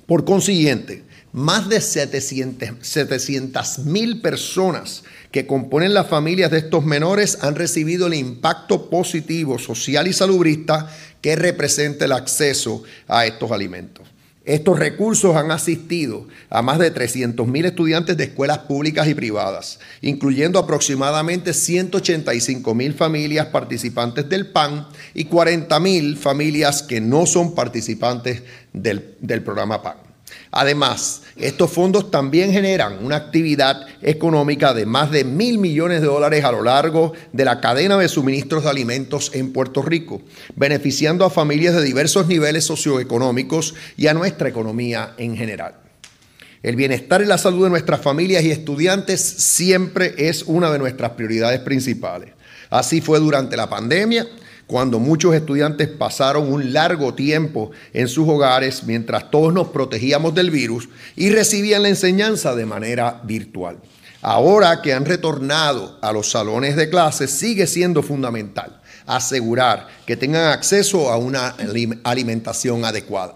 Por consiguiente, más de 700 mil personas que componen las familias de estos menores han recibido el impacto positivo social y salubrista que representa el acceso a estos alimentos. Estos recursos han asistido a más de 300 mil estudiantes de escuelas públicas y privadas, incluyendo aproximadamente 185 mil familias participantes del PAN y 40 mil familias que no son participantes del, del programa PAN. Además, estos fondos también generan una actividad económica de más de mil millones de dólares a lo largo de la cadena de suministros de alimentos en Puerto Rico, beneficiando a familias de diversos niveles socioeconómicos y a nuestra economía en general. El bienestar y la salud de nuestras familias y estudiantes siempre es una de nuestras prioridades principales. Así fue durante la pandemia cuando muchos estudiantes pasaron un largo tiempo en sus hogares mientras todos nos protegíamos del virus y recibían la enseñanza de manera virtual. Ahora que han retornado a los salones de clases, sigue siendo fundamental asegurar que tengan acceso a una alimentación adecuada.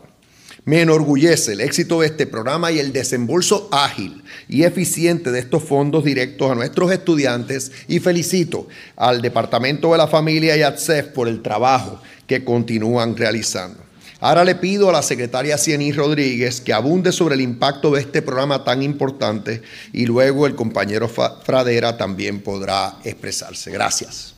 Me enorgullece el éxito de este programa y el desembolso ágil y eficiente de estos fondos directos a nuestros estudiantes y felicito al Departamento de la Familia y a CEF por el trabajo que continúan realizando. Ahora le pido a la secretaria Ciení Rodríguez que abunde sobre el impacto de este programa tan importante y luego el compañero Fradera también podrá expresarse. Gracias.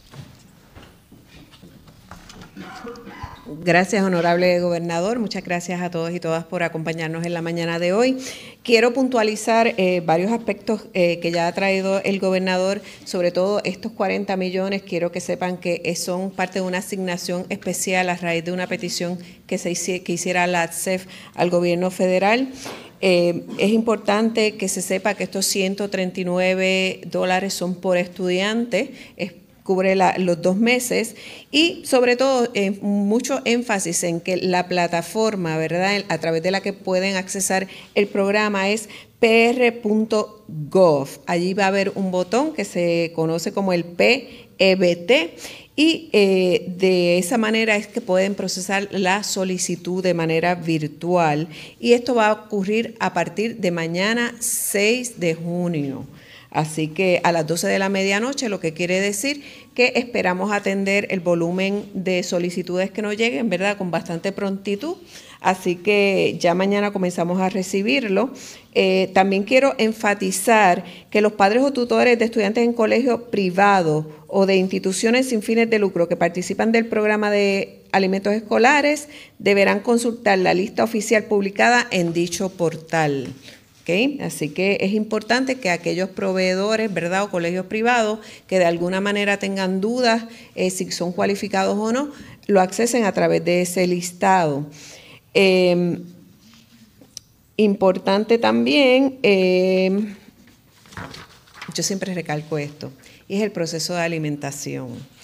Gracias, honorable gobernador. Muchas gracias a todos y todas por acompañarnos en la mañana de hoy. Quiero puntualizar eh, varios aspectos eh, que ya ha traído el gobernador, sobre todo estos 40 millones. Quiero que sepan que son parte de una asignación especial a raíz de una petición que, se que hiciera la ATSEF al gobierno federal. Eh, es importante que se sepa que estos 139 dólares son por estudiante cubre los dos meses y sobre todo eh, mucho énfasis en que la plataforma, ¿verdad?, a través de la que pueden accesar el programa es pr.gov. Allí va a haber un botón que se conoce como el PEBT y eh, de esa manera es que pueden procesar la solicitud de manera virtual y esto va a ocurrir a partir de mañana 6 de junio. Así que a las 12 de la medianoche, lo que quiere decir que esperamos atender el volumen de solicitudes que nos lleguen, ¿verdad? Con bastante prontitud. Así que ya mañana comenzamos a recibirlo. Eh, también quiero enfatizar que los padres o tutores de estudiantes en colegios privados o de instituciones sin fines de lucro que participan del programa de alimentos escolares deberán consultar la lista oficial publicada en dicho portal. Así que es importante que aquellos proveedores, ¿verdad? O colegios privados que de alguna manera tengan dudas eh, si son cualificados o no, lo accesen a través de ese listado. Em, importante también, em, yo siempre recalco esto, es el proceso de alimentación.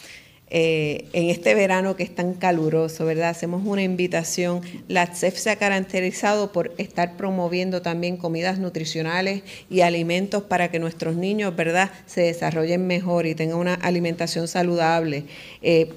Eh, en este verano que es tan caluroso, ¿verdad? Hacemos una invitación. La CEF se ha caracterizado por estar promoviendo también comidas nutricionales y alimentos para que nuestros niños, ¿verdad?, se desarrollen mejor y tengan una alimentación saludable. Eh,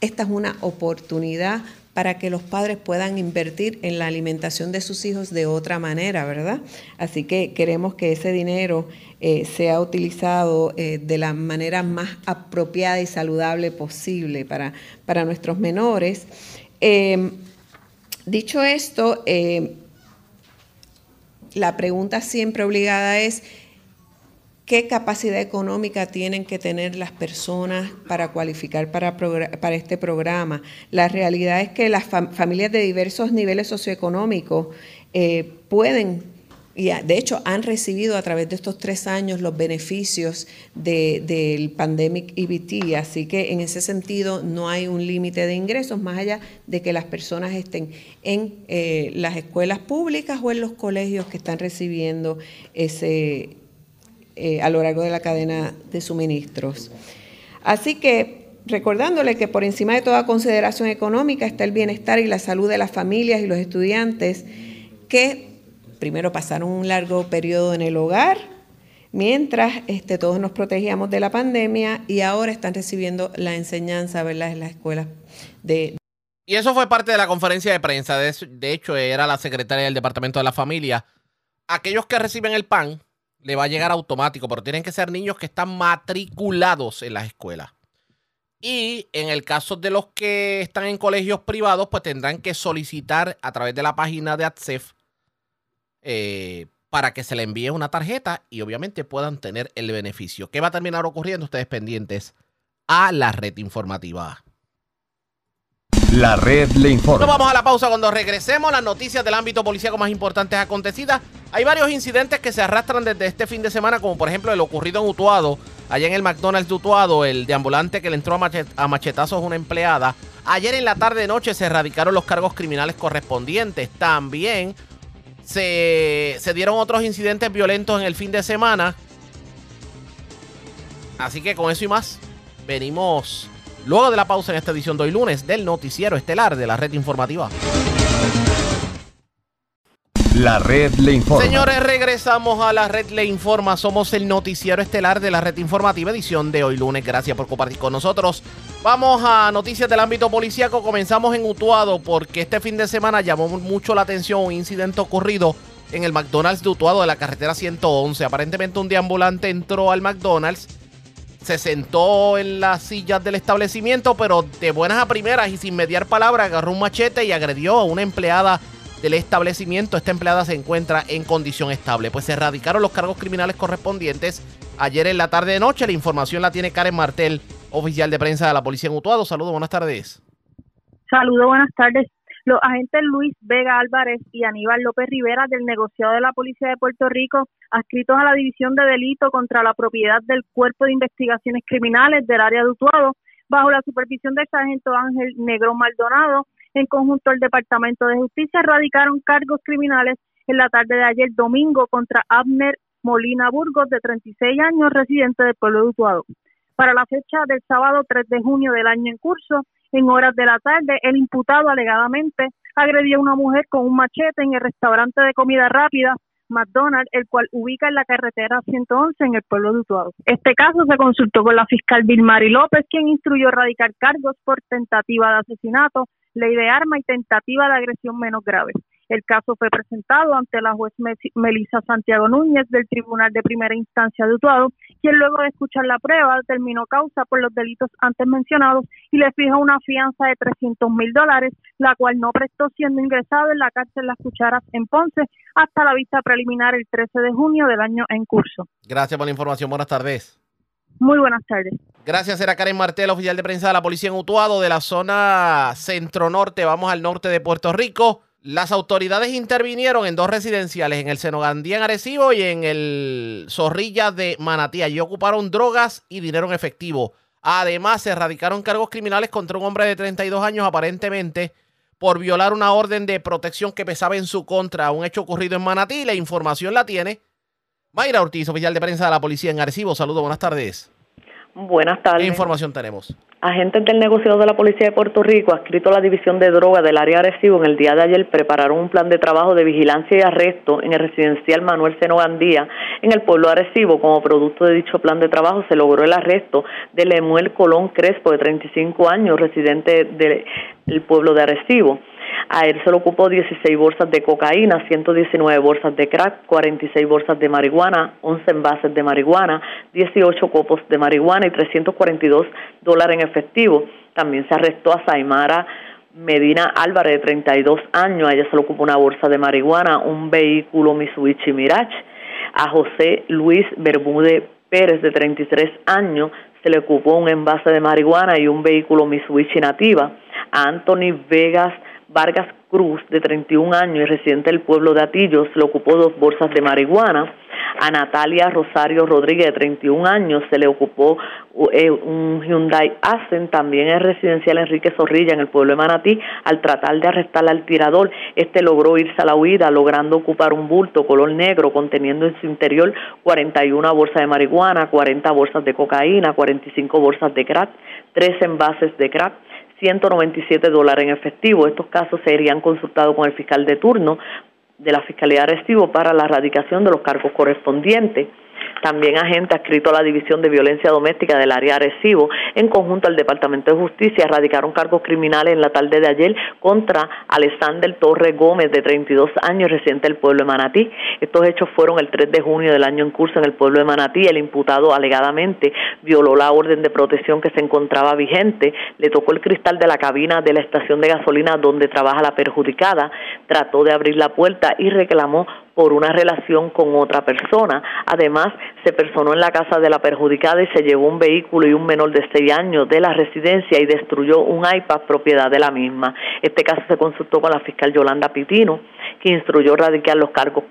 esta es una oportunidad para que los padres puedan invertir en la alimentación de sus hijos de otra manera, ¿verdad? Así que queremos que ese dinero eh, sea utilizado eh, de la manera más apropiada y saludable posible para, para nuestros menores. Em, dicho esto, em, la pregunta siempre obligada es, qué capacidad económica tienen que tener las personas para cualificar para, este programa. La realidad es que las familias de diversos niveles socioeconómicos eh, pueden y de hecho han recibido a través de estos tres años los beneficios del Pandemic EBT, así que en ese sentido no hay un límite de ingresos más allá de que las personas estén en eh, las escuelas públicas o en los colegios que están recibiendo ese, eh, a lo largo de la cadena de suministros. Así que recordándole que por encima de toda consideración económica está el bienestar y la salud de las familias y los estudiantes que primero pasaron un largo periodo en el hogar, mientras este, todos nos protegíamos de la pandemia y ahora están recibiendo la enseñanza ¿verdad? en las escuelas de... Y eso fue parte de la conferencia de prensa. De, hecho, era la secretaria del Departamento de la Familia. Aquellos que reciben el PAN, le va a llegar automático, pero tienen que ser niños que están matriculados en las escuelas. Y en el caso de los que están en colegios privados, pues tendrán que solicitar a través de la página de ATSEF eh, para que se le envíe una tarjeta y obviamente puedan tener el beneficio. ¿Qué va a terminar ocurriendo? Ustedes pendientes a la red informativa. La red le informa. Nos vamos a la pausa cuando regresemos. Las noticias del ámbito policíaco más importantes acontecidas. Hay varios incidentes que se arrastran desde este fin de semana, como por ejemplo el ocurrido en Utuado, allá en el McDonald's de Utuado, el de ambulante que le entró a, machetazos a una empleada. Ayer en la tarde noche se erradicaron los cargos criminales correspondientes. También se, se dieron otros incidentes violentos en el fin de semana. Así que con eso y más, venimos luego de la pausa en esta edición de hoy lunes del noticiero estelar de la red informativa. La red le informa. Señores, regresamos a la red le informa. Somos el noticiero estelar de la red informativa edición de hoy lunes. Gracias por compartir con nosotros. Vamos a noticias del ámbito policíaco. Comenzamos en Utuado porque este fin de semana llamó mucho la atención un incidente ocurrido en el McDonald's de Utuado de la carretera 111. Aparentemente un deambulante entró al McDonald's se sentó en las sillas del establecimiento, pero de buenas a primeras y sin mediar palabra agarró un machete y agredió a una empleada del establecimiento. Esta empleada se encuentra en condición estable. Pues se erradicaron los cargos criminales correspondientes ayer en la tarde de noche. La información la tiene Karen Martel, oficial de prensa de la policía en Utuado. Saludos, buenas tardes. Saludos, buenas tardes. Los agentes Luis Vega Álvarez y Aníbal López Rivera del negociado de la Policía de Puerto Rico, adscritos a la División de Delito contra la Propiedad del Cuerpo de Investigaciones Criminales del área de Utuado, bajo la supervisión del sargento Ángel Negro Maldonado, en conjunto el Departamento de Justicia, radicaron cargos criminales en la tarde de ayer domingo contra Abner Molina Burgos, de 36 años, residente del pueblo de Utuado. Para la fecha del sábado 3 de junio del año en curso, en horas de la tarde, el imputado alegadamente agredió a una mujer con un machete en el restaurante de comida rápida McDonald's, el cual ubica en la carretera 111 en el pueblo de Utuado. Este caso se consultó con la fiscal Vilmari López, quien instruyó radicar cargos por tentativa de asesinato, ley de arma y tentativa de agresión menos grave. El caso fue presentado ante la juez Melisa Santiago Núñez del Tribunal de Primera Instancia de Utuado, quien luego de escuchar la prueba determinó causa por los delitos antes mencionados y le fijó una fianza de 300 mil dólares, la cual no prestó siendo ingresado en la cárcel Las Cucharas en Ponce hasta la vista preliminar el 13 de junio del año en curso. Gracias por la información. Buenas tardes. Muy buenas tardes. Gracias, era Karen Martel, oficial de prensa de la policía en Utuado, de la zona centro-norte. Vamos al norte de Puerto Rico. Las autoridades intervinieron en dos residenciales, en el Senogandía en Arecibo y en el Zorrilla de Manatí. Allí ocuparon drogas y dinero en efectivo. Además, se erradicaron cargos criminales contra un hombre de 32 años, aparentemente por violar una orden de protección que pesaba en su contra. Un hecho ocurrido en Manatí. La información la tiene Mayra Ortiz, oficial de prensa de la policía en Arecibo. Saludos, buenas tardes. Buenas tardes. ¿Qué información tenemos? Agentes del negociado de la Policía de Puerto Rico, adscrito a la División de Droga del área Arecibo, en el día de ayer prepararon un plan de trabajo de vigilancia y arresto en el residencial Manuel Seno Gandía, en el pueblo de Arecibo. Como producto de dicho plan de trabajo, se logró el arresto de Lemuel Colón Crespo, de 35 años, residente del pueblo de Arecibo. A él se le ocupó 16 bolsas de cocaína, 119 bolsas de crack, 46 bolsas de marihuana, 11 envases de marihuana, 18 copos de marihuana y 342 dólares en efectivo. También se arrestó a Saimara Medina Álvarez, de 32 años. A ella se le ocupó una bolsa de marihuana, un vehículo Mitsubishi Mirage. A José Luis Bermúdez Pérez, de 33 años, se le ocupó un envase de marihuana y un vehículo Mitsubishi Nativa. A Anthony Vegas Vargas Cruz, de 31 años y residente del pueblo de Atillos, le ocupó dos bolsas de marihuana. A Natalia Rosario Rodríguez, de 31 años, se le ocupó eh, un Hyundai Accent, también es residencial Enrique Zorrilla, en el pueblo de Manatí. Al tratar de arrestar al tirador, este logró irse a la huida, logrando ocupar un bulto color negro conteniendo en su interior 41 bolsas de marihuana, 40 bolsas de cocaína, 45 bolsas de crack, tres envases de crack 197 dólares en efectivo. Estos casos serían consultados con el fiscal de turno de la Fiscalía de Arestivo para la erradicación de los cargos correspondientes. También agente adscrito a la División de Violencia Doméstica del área Arecibo, en conjunto al Departamento de Justicia, erradicaron cargos criminales en la tarde de ayer contra Alexander Torres Gómez, de 32 años, residente del pueblo de Manatí. Estos hechos fueron el 3 de junio del año en curso en el pueblo de Manatí. El imputado alegadamente violó la orden de protección que se encontraba vigente, le tocó el cristal de la cabina de la estación de gasolina donde trabaja la perjudicada, trató de abrir la puerta y reclamó por una relación con otra persona. Además, se personó en la casa de la perjudicada y se llevó un vehículo y un menor de 6 años de la residencia y destruyó un iPad propiedad de la misma. Este caso se consultó con la fiscal Yolanda Pitino, que instruyó radicar los cargos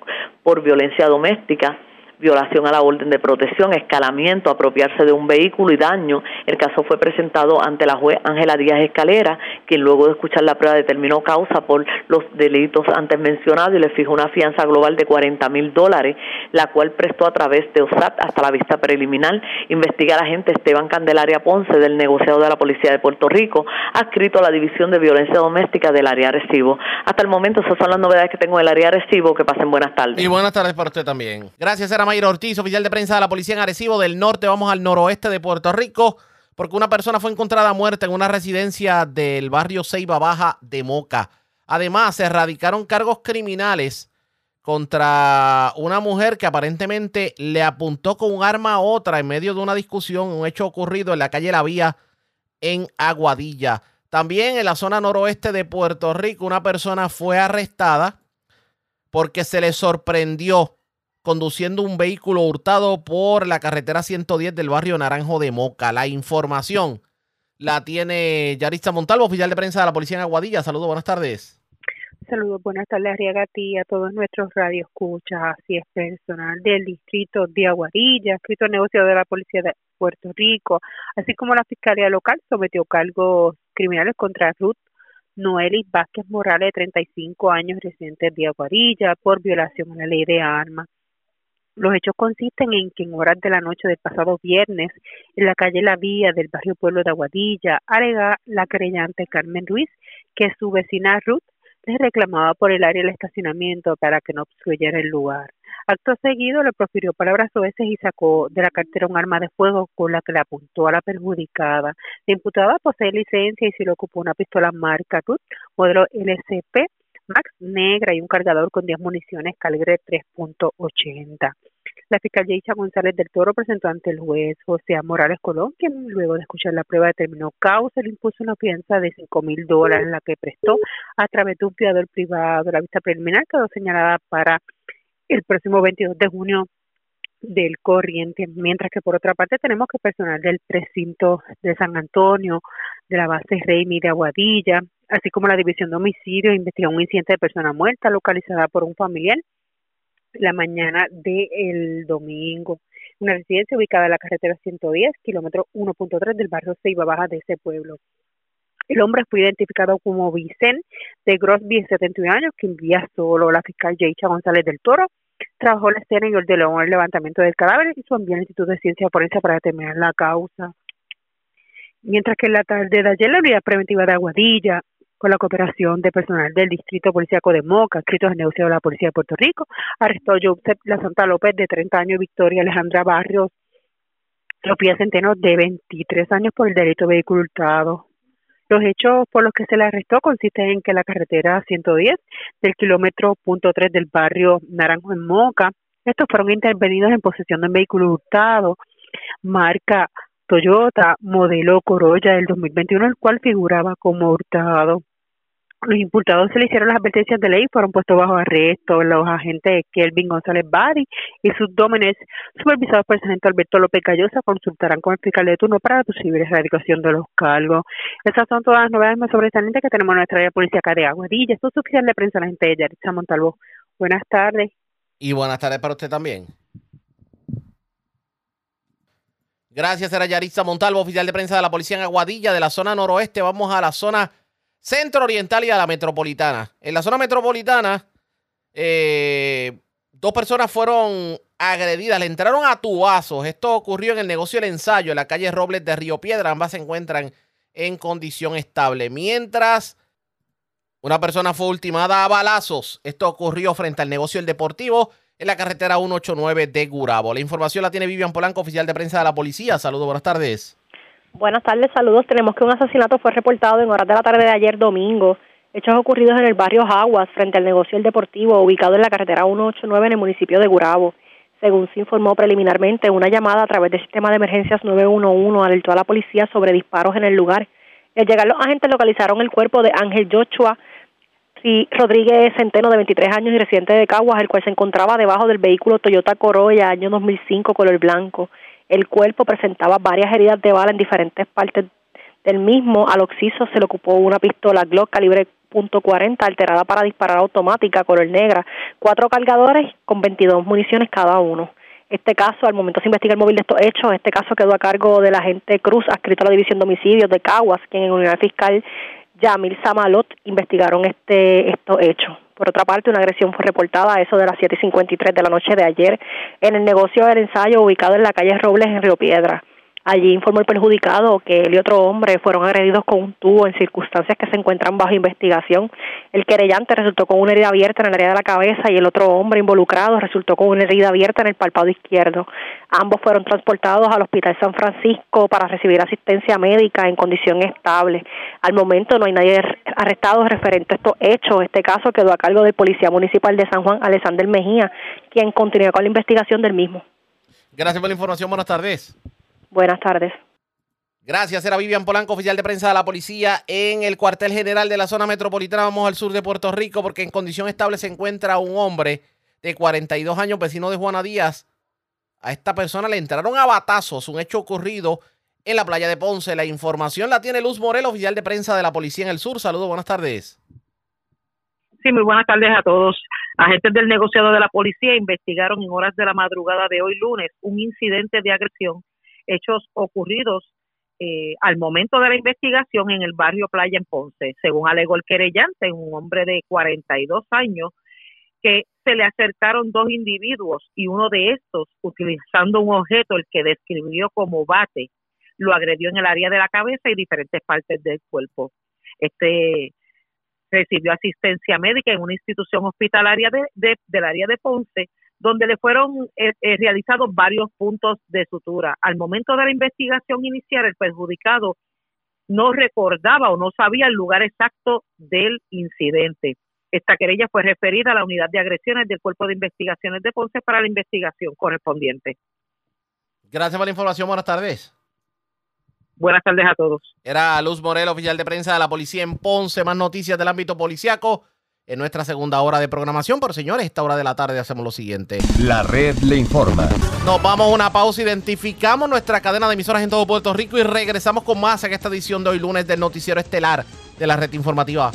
por violencia doméstica violación a la orden de protección, escalamiento, apropiarse de un vehículo y daño. El caso fue presentado ante la juez Ángela Díaz Escalera, quien luego de escuchar la prueba determinó causa por los delitos antes mencionados y le fijó una fianza global de 40 mil dólares, la cual prestó a través de OSAT hasta la vista preliminar. Investiga la agente Esteban Candelaria Ponce del negociado de la Policía de Puerto Rico, adscrito a la División de Violencia Doméstica del área Recibo. Hasta el momento esas son las novedades que tengo del área Recibo. Que pasen buenas tardes. Y buenas tardes para usted también. Gracias, era Mayra Ortiz, oficial de prensa de la policía en Arecibo del norte. Vamos al noroeste de Puerto Rico, porque una persona fue encontrada muerta en una residencia del barrio Ceiba Baja de Moca. Además, se erradicaron cargos criminales contra una mujer que aparentemente le apuntó con un arma a otra en medio de una discusión, un hecho ocurrido en la calle La Vía en Aguadilla. También en la zona noroeste de Puerto Rico, una persona fue arrestada porque se le sorprendió conduciendo un vehículo hurtado por la carretera 110 del barrio Naranjo de Moca. La información la tiene Yarista Montalvo, oficial de prensa de la Policía en Aguadilla. Saludos, buenas tardes. Saludos, buenas tardes, Arriaga, a a todos nuestros radioescuchas, así es personal del distrito de Aguadilla, escrito negocio de la Policía de Puerto Rico, así como la Fiscalía Local sometió cargos criminales contra Ruth Noelis Vázquez Morales, de 35 años, residente de Aguadilla, por violación a la ley de armas. Los hechos consisten en que en horas de la noche del pasado viernes, en la calle La Vía del barrio Pueblo de Aguadilla, alega la creyente Carmen Ruiz que su vecina Ruth le reclamaba por el área del estacionamiento para que no obstruyera el lugar. Acto seguido le profirió palabras veces y sacó de la cartera un arma de fuego con la que le apuntó a la perjudicada. La imputada posee licencia y se le ocupó una pistola marca Ruth, modelo LCP Max negra y un cargador con 10 municiones calibre 3.80. La fiscal Yeisha González del Toro presentó ante el juez José Morales Colón, quien luego de escuchar la prueba determinó causa, le impuso una fianza de 5 mil dólares, la que prestó a través de un fiador privado. La vista preliminar quedó señalada para el próximo 22 de junio del corriente, mientras que por otra parte tenemos que personal del precinto de San Antonio, de la base Reimi de Aguadilla, así como la división de homicidio, investiga un incidente de persona muerta localizada por un familiar la mañana del domingo. Una residencia ubicada en la carretera 110, kilómetro 1.3 del barrio Ceiba Baja de ese pueblo. El hombre fue identificado como Vicente de Grosby, de 71 años, que envía solo la fiscal Yeisha González del Toro. Trabajó la escena y ordenó el levantamiento del cadáver y su envío al Instituto de Ciencia Forense para determinar la causa. Mientras que en la tarde de ayer la unidad preventiva de Aguadilla con la cooperación de personal del Distrito Policíaco de Moca, escritos en negociado de la Policía de Puerto Rico, arrestó a Joseph La Santa López, de 30 años, Victoria Alejandra Barrios Lopía Centeno, de 23 años, por el delito de vehículo hurtado. Los hechos por los que se le arrestó consisten en que la carretera 110 del kilómetro punto 3 del barrio Naranjo en Moca, estos fueron intervenidos en posesión de un vehículo hurtado, marca Toyota, modelo Corolla del 2021, el cual figuraba como hurtado. Los imputados se le hicieron las advertencias de ley, fueron puestos bajo arresto los agentes Kelvin González Bari y sus dómenes, supervisados por el sargento Alberto López Gallosa, consultarán con el fiscal de turno para la posible erradicación de los cargos. Esas son todas las novedades más sobresalientes que tenemos en nuestra área policía acá de Aguadilla. Esto es oficial de prensa la gente de Yaritza Montalvo. Buenas tardes. Y buenas tardes para usted también. Gracias, era Yaritza Montalvo, oficial de prensa de la policía en Aguadilla, de la zona noroeste. Vamos a la zona centro oriental y a la metropolitana. En la zona metropolitana, eh, dos personas fueron agredidas, le entraron a tubazos. Esto ocurrió en el negocio El Ensayo, en la calle Robles de Río Piedra. Ambas se encuentran en condición estable. Mientras una persona fue ultimada a balazos. Esto ocurrió frente al negocio El Deportivo en la carretera 189 de Gurabo. La información la tiene Vivian Polanco, oficial de prensa de la policía. Saludos, buenas tardes. Buenas tardes, saludos. Tenemos que un asesinato fue reportado en horas de la tarde de ayer domingo. Hechos ocurridos en el barrio Aguas, frente al negocio El Deportivo, ubicado en la carretera 189 en el municipio de Gurabo. Según se informó preliminarmente, una llamada a través del sistema de emergencias 911 alertó a la policía sobre disparos en el lugar. Al llegar los agentes localizaron el cuerpo de Ángel Joshua Rodríguez Centeno, de 23 años y residente de Caguas, el cual se encontraba debajo del vehículo Toyota Corolla año 2005 color blanco. El cuerpo presentaba varias heridas de bala en diferentes partes del mismo. Al occiso se le ocupó una pistola Glock calibre .40 alterada para disparar automática color negra, cuatro cargadores con 22 municiones cada uno. Este caso, al momento se investiga el móvil de estos hechos, este caso quedó a cargo del agente Cruz, adscrito a la División de Homicidios de Caguas, quien en unidad fiscal Yamil Samalot investigaron este estos hechos. Por otra parte, una agresión fue reportada a eso de las 7.53 de la noche de ayer en el negocio del ensayo ubicado en la calle Robles en Río Piedra. Allí informó el perjudicado que él y otro hombre fueron agredidos con un tubo en circunstancias que se encuentran bajo investigación. El querellante resultó con una herida abierta en el área de la cabeza y el otro hombre involucrado resultó con una herida abierta en el párpado izquierdo. Ambos fueron transportados al Hospital San Francisco para recibir asistencia médica en condición estable. Al momento no hay nadie arrestado referente a estos hechos. Este caso quedó a cargo del Policía Municipal de San Juan, Alexander Mejía, quien continúa con la investigación del mismo. Gracias por la información. Buenas tardes. Buenas tardes. Gracias, era Vivian Polanco, oficial de prensa de la policía en el cuartel general de la zona metropolitana. Vamos al sur de Puerto Rico porque en condición estable se encuentra un hombre de 42 años, vecino de Juana Díaz. A esta persona le entraron a batazos, un hecho ocurrido en la playa de Ponce. La información la tiene Luz Morel, oficial de prensa de la policía en el sur. Saludos, buenas tardes. Sí, muy buenas tardes a todos. Agentes del negociado de la policía investigaron en horas de la madrugada de hoy lunes un incidente de agresión hechos ocurridos eh, al momento de la investigación en el barrio Playa en Ponce. Según alegó el querellante, un hombre de 42 años, que se le acercaron dos individuos y uno de estos, utilizando un objeto, el que describió como bate, lo agredió en el área de la cabeza y diferentes partes del cuerpo. Este recibió asistencia médica en una institución hospitalaria de, del área de Ponce donde le fueron eh, eh, realizados varios puntos de sutura. Al momento de la investigación inicial, el perjudicado no recordaba o no sabía el lugar exacto del incidente. Esta querella fue referida a la unidad de agresiones del Cuerpo de Investigaciones de Ponce para la investigación correspondiente. Gracias por la información. Buenas tardes. Buenas tardes a todos. Era Luz Morel, oficial de prensa de la policía en Ponce. Más noticias del ámbito policiaco en nuestra segunda hora de programación. Pero señores, esta hora de la tarde hacemos lo siguiente. La red le informa. Nos vamos a una pausa, identificamos nuestra cadena de emisoras en todo Puerto Rico y regresamos con más en esta edición de hoy lunes del noticiero estelar de la red informativa.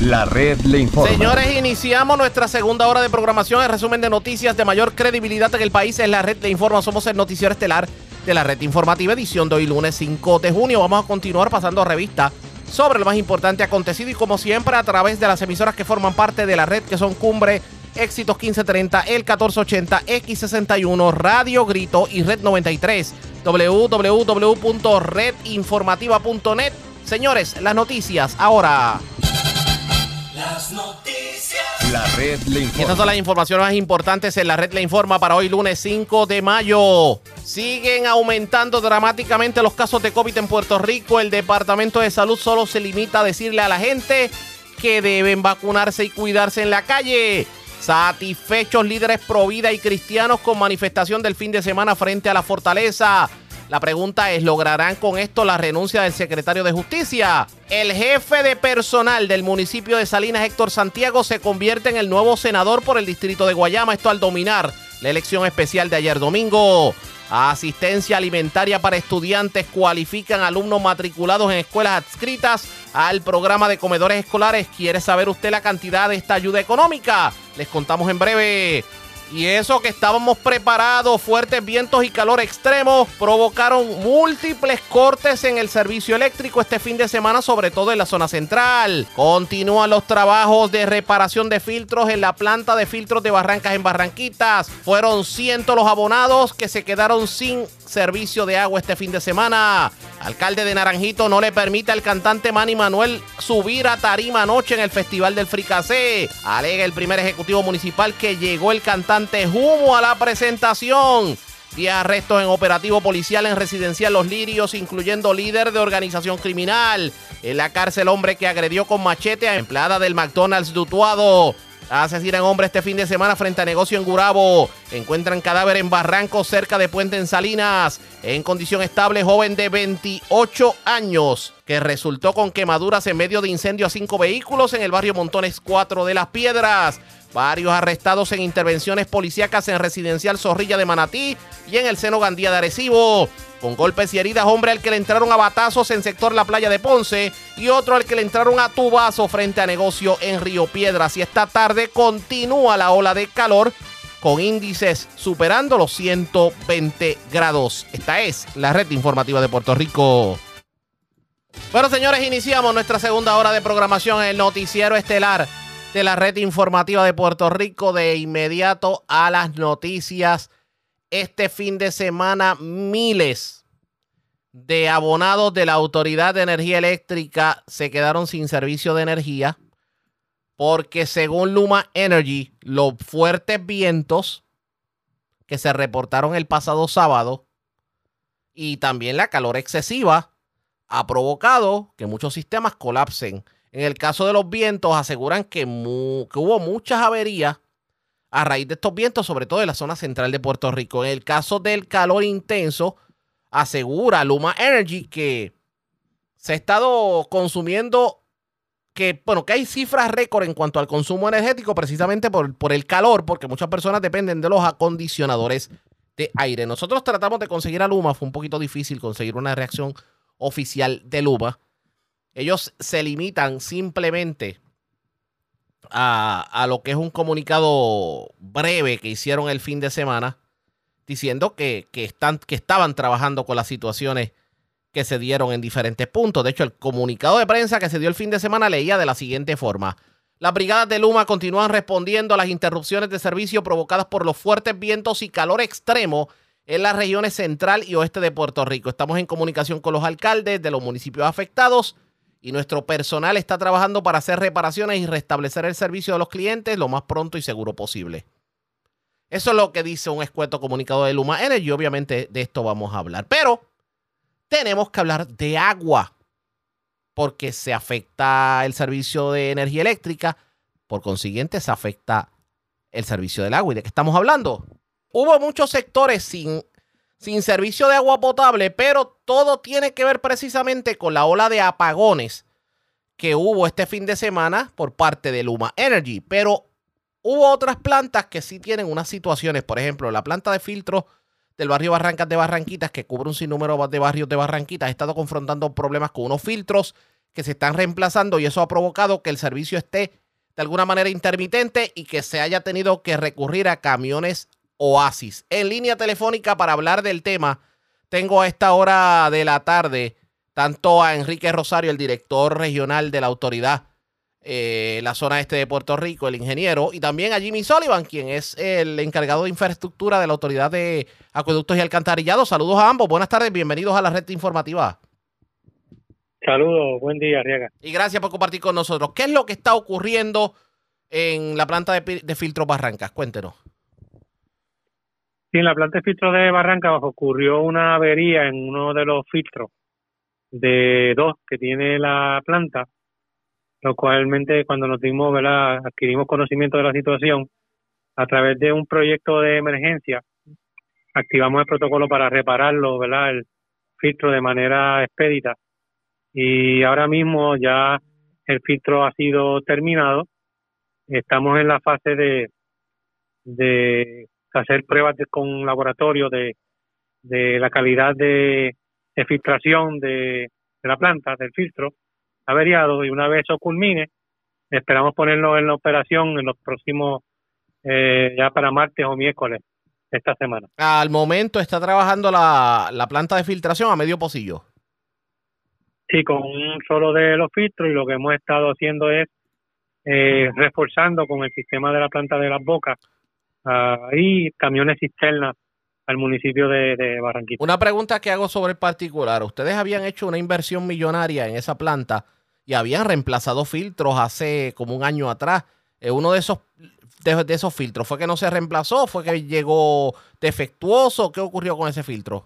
La red le informa. Señores, iniciamos nuestra segunda hora de programación. El resumen de noticias de mayor credibilidad en el país es la red le informa. Somos el noticiero estelar de la red informativa, edición de hoy lunes 5 de junio. Vamos a continuar pasando revista sobre lo más importante acontecido y como siempre a través de las emisoras que forman parte de la red que son Cumbre, Éxitos 1530, El 1480, X61, Radio Grito y Red 93, www.redinformativa.net. Señores, las noticias ahora. Las noticias. La red le informa. Estas son las informaciones más importantes en la red le informa para hoy lunes 5 de mayo. Siguen aumentando dramáticamente los casos de COVID en Puerto Rico. El Departamento de Salud solo se limita a decirle a la gente que deben vacunarse y cuidarse en la calle. Satisfechos líderes pro vida y cristianos con manifestación del fin de semana frente a la fortaleza. La pregunta es, ¿lograrán con esto la renuncia del secretario de Justicia? El jefe de personal del municipio de Salinas, Héctor Santiago, se convierte en el nuevo senador por el distrito de Guayama, esto al dominar la elección especial de ayer domingo. Asistencia alimentaria para estudiantes cualifican alumnos matriculados en escuelas adscritas al programa de comedores escolares. ¿Quiere saber usted la cantidad de esta ayuda económica? Les contamos en breve. Y eso que estábamos preparados, fuertes vientos y calor extremo provocaron múltiples cortes en el servicio eléctrico este fin de semana, sobre todo en la zona central. Continúan los trabajos de reparación de filtros en la planta de filtros de Barrancas en Barranquitas. Fueron cientos los abonados que se quedaron sin servicio de agua este fin de semana. Alcalde de Naranjito no le permite al cantante Manny Manuel subir a tarima anoche en el Festival del Fricacé. Alega el primer ejecutivo municipal que llegó el cantante humo a la presentación. 10 arrestos en operativo policial en residencial Los Lirios, incluyendo líder de organización criminal. En la cárcel, hombre que agredió con machete a empleada del McDonald's Dutuado. Asesinan hombre este fin de semana frente a negocio en Gurabo. Encuentran cadáver en Barranco cerca de Puente en Salinas. En condición estable, joven de 28 años que resultó con quemaduras en medio de incendio a cinco vehículos en el barrio Montones 4 de Las Piedras. Varios arrestados en intervenciones policíacas en residencial Zorrilla de Manatí y en el seno Gandía de Arecibo. Con golpes y heridas, hombre al que le entraron a batazos en sector La Playa de Ponce y otro al que le entraron a tubazo frente a negocio en Río Piedras. Y esta tarde continúa la ola de calor con índices superando los 120 grados. Esta es la red informativa de Puerto Rico. Bueno, señores, iniciamos nuestra segunda hora de programación en el noticiero estelar de la red informativa de Puerto Rico. De inmediato a las noticias. Este fin de semana, miles de abonados de la Autoridad de Energía Eléctrica se quedaron sin servicio de energía porque según Luma Energy, los fuertes vientos que se reportaron el pasado sábado y también la calor excesiva ha provocado que muchos sistemas colapsen. En el caso de los vientos, aseguran que, hubo muchas averías a raíz de estos vientos, sobre todo en la zona central de Puerto Rico. En el caso del calor intenso, asegura Luma Energy que se ha estado consumiendo, que, bueno, que hay cifras récord en cuanto al consumo energético precisamente por, por el calor, porque muchas personas dependen de los acondicionadores de aire. Nosotros tratamos de conseguir a Luma, fue un poquito difícil conseguir una reacción oficial de Luma ellos se limitan simplemente a, lo que es un comunicado breve que hicieron el fin de semana, diciendo que, están, que estaban trabajando con las situaciones que se dieron en diferentes puntos. De hecho, el comunicado de prensa que se dio el fin de semana leía de la siguiente forma. Las brigadas de Luma continúan respondiendo a las interrupciones de servicio provocadas por los fuertes vientos y calor extremo en las regiones central y oeste de Puerto Rico. Estamos en comunicación con los alcaldes de los municipios afectados y nuestro personal está trabajando para hacer reparaciones y restablecer el servicio de los clientes lo más pronto y seguro posible. Eso es lo que dice un escueto comunicado de Luma Energy. Obviamente de esto vamos a hablar. Pero tenemos que hablar de agua. Porque se afecta el servicio de energía eléctrica. Por consiguiente, se afecta el servicio del agua. ¿Y de qué estamos hablando? Hubo muchos sectores sin sin servicio de agua potable, pero todo tiene que ver precisamente con la ola de apagones que hubo este fin de semana por parte de Luma Energy. Pero hubo otras plantas que sí tienen unas situaciones, por ejemplo, la planta de filtro del barrio Barrancas de Barranquitas, que cubre un sinnúmero de barrios de Barranquitas, ha estado confrontando problemas con unos filtros que se están reemplazando y eso ha provocado que el servicio esté de alguna manera intermitente y que se haya tenido que recurrir a camiones Oasis. En línea telefónica para hablar del tema, tengo a esta hora de la tarde tanto a Enrique Rosario, el director regional de la autoridad, eh, la zona este de Puerto Rico, el ingeniero, y también a Jimmy Sullivan, quien es el encargado de infraestructura de la autoridad de acueductos y alcantarillados. Saludos a ambos, buenas tardes, bienvenidos a la red informativa. Saludos, buen día, Riega. Y gracias por compartir con nosotros. ¿Qué es lo que está ocurriendo en la planta de, de filtros Barrancas? Cuéntenos. Sí, en la planta de filtro de Barranca ocurrió una avería en uno de los filtros de dos que tiene la planta, lo cualmente cuando nos dimos, ¿verdad? adquirimos conocimiento de la situación, a través de un proyecto de emergencia, activamos el protocolo para repararlo, ¿verdad? filtro de manera expedita y ahora mismo ya el filtro ha sido terminado. Estamos en la fase de hacer pruebas de- con laboratorio de, de la calidad de, de filtración de, de la planta, del filtro averiado y una vez eso culmine, esperamos ponerlo en la operación en los próximos, eh, ya para martes o miércoles esta semana. Al momento está trabajando la, la planta de filtración a medio pocillo. Sí, con un solo de los filtros y lo que hemos estado haciendo es eh, reforzando con el sistema de la planta de las bocas ahí camiones cisternas al municipio de, de Barranquita. Una pregunta que hago sobre el particular. Ustedes habían hecho una inversión millonaria en esa planta y habían reemplazado filtros hace como un año atrás. Eh, uno de esos, de, de esos filtros fue que no se reemplazó, fue que llegó defectuoso. ¿Qué ocurrió con ese filtro?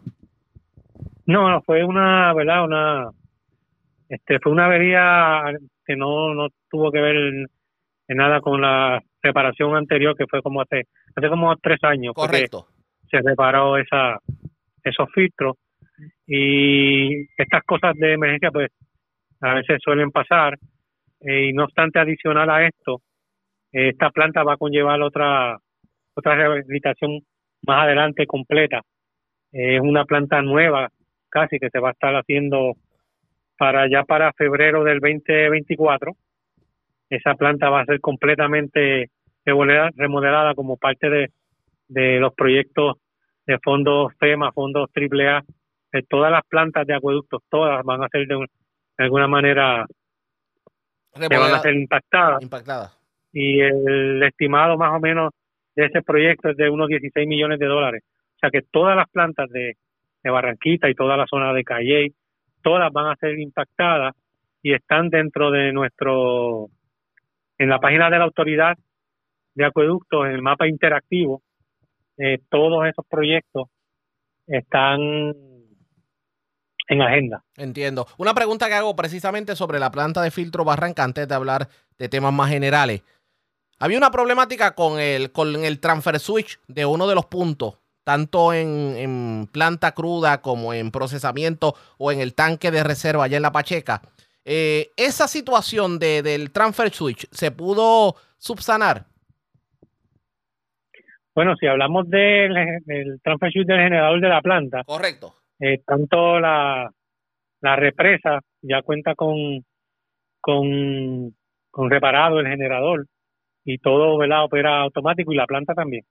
No, no, fue una, ¿verdad? Una, este, fue una avería que no, no tuvo que ver en, nada con la reparación anterior que fue como hace, hace como tres años. Correcto. Se reparó esa, esos filtros y estas cosas de emergencia pues a veces suelen pasar eh, y no obstante adicional a esto, eh, esta planta va a conllevar otra, otra rehabilitación más adelante completa. Eh, es una planta nueva casi que se va a estar haciendo para ya para febrero del 2024. Esa planta va a ser completamente remodelada, remodelada como parte de, de los proyectos de fondos FEMA, fondos AAA. Eh, todas las plantas de acueductos, todas van a ser de, un- de alguna manera que van a ser impactadas. Impactada. Y el estimado más o menos de ese proyecto es de unos 16 millones de dólares. O sea que todas las plantas de, de Barranquita y toda la zona de Calley, todas van a ser impactadas y están dentro de nuestro, en la página de la autoridad de acueductos, en el mapa interactivo, eh, todos esos proyectos están en agenda. Entiendo. Una pregunta que hago precisamente sobre la planta de filtro Barranca antes de hablar de temas más generales. Había una problemática con el, con el transfer switch de uno de los puntos, tanto en, en planta cruda como en procesamiento o en el tanque de reserva allá en la Pacheca. Eh, esa situación de, del transfer switch se pudo subsanar. Bueno, si hablamos del, del transfer switch del generador de la planta, Correcto. eh, tanto la, la represa ya cuenta con, con, con reparado el generador y todo ¿verdad? opera automático y la planta también.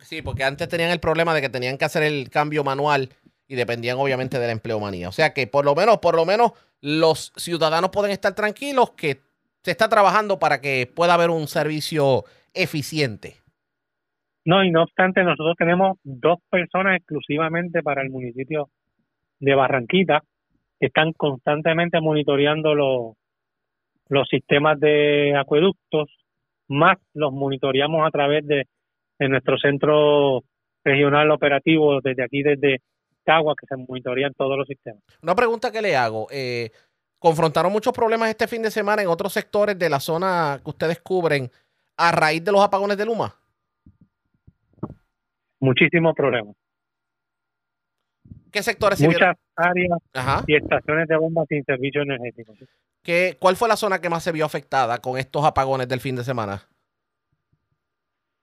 Sí, porque antes tenían el problema de que tenían que hacer el cambio manual y dependían obviamente de la empleomanía. O sea que por lo menos, por lo menos los ciudadanos pueden estar tranquilos que se está trabajando para que pueda haber un servicio eficiente. No, y no obstante, nosotros tenemos dos personas exclusivamente para el municipio de Barranquita que están constantemente monitoreando los, los sistemas de acueductos, más los monitoreamos a través de, de nuestro centro regional operativo desde aquí, desde Cagua, que se monitorean todos los sistemas. Una pregunta que le hago. eh, ¿Confrontaron muchos problemas este fin de semana en otros sectores de la zona que ustedes cubren a raíz de los apagones de Luma? Muchísimos problemas. ¿Qué sectores? Muchas áreas Ajá. y estaciones de bombas sin servicio energético. ¿Qué, ¿Cuál fue la zona que más se vio afectada con estos apagones del fin de semana?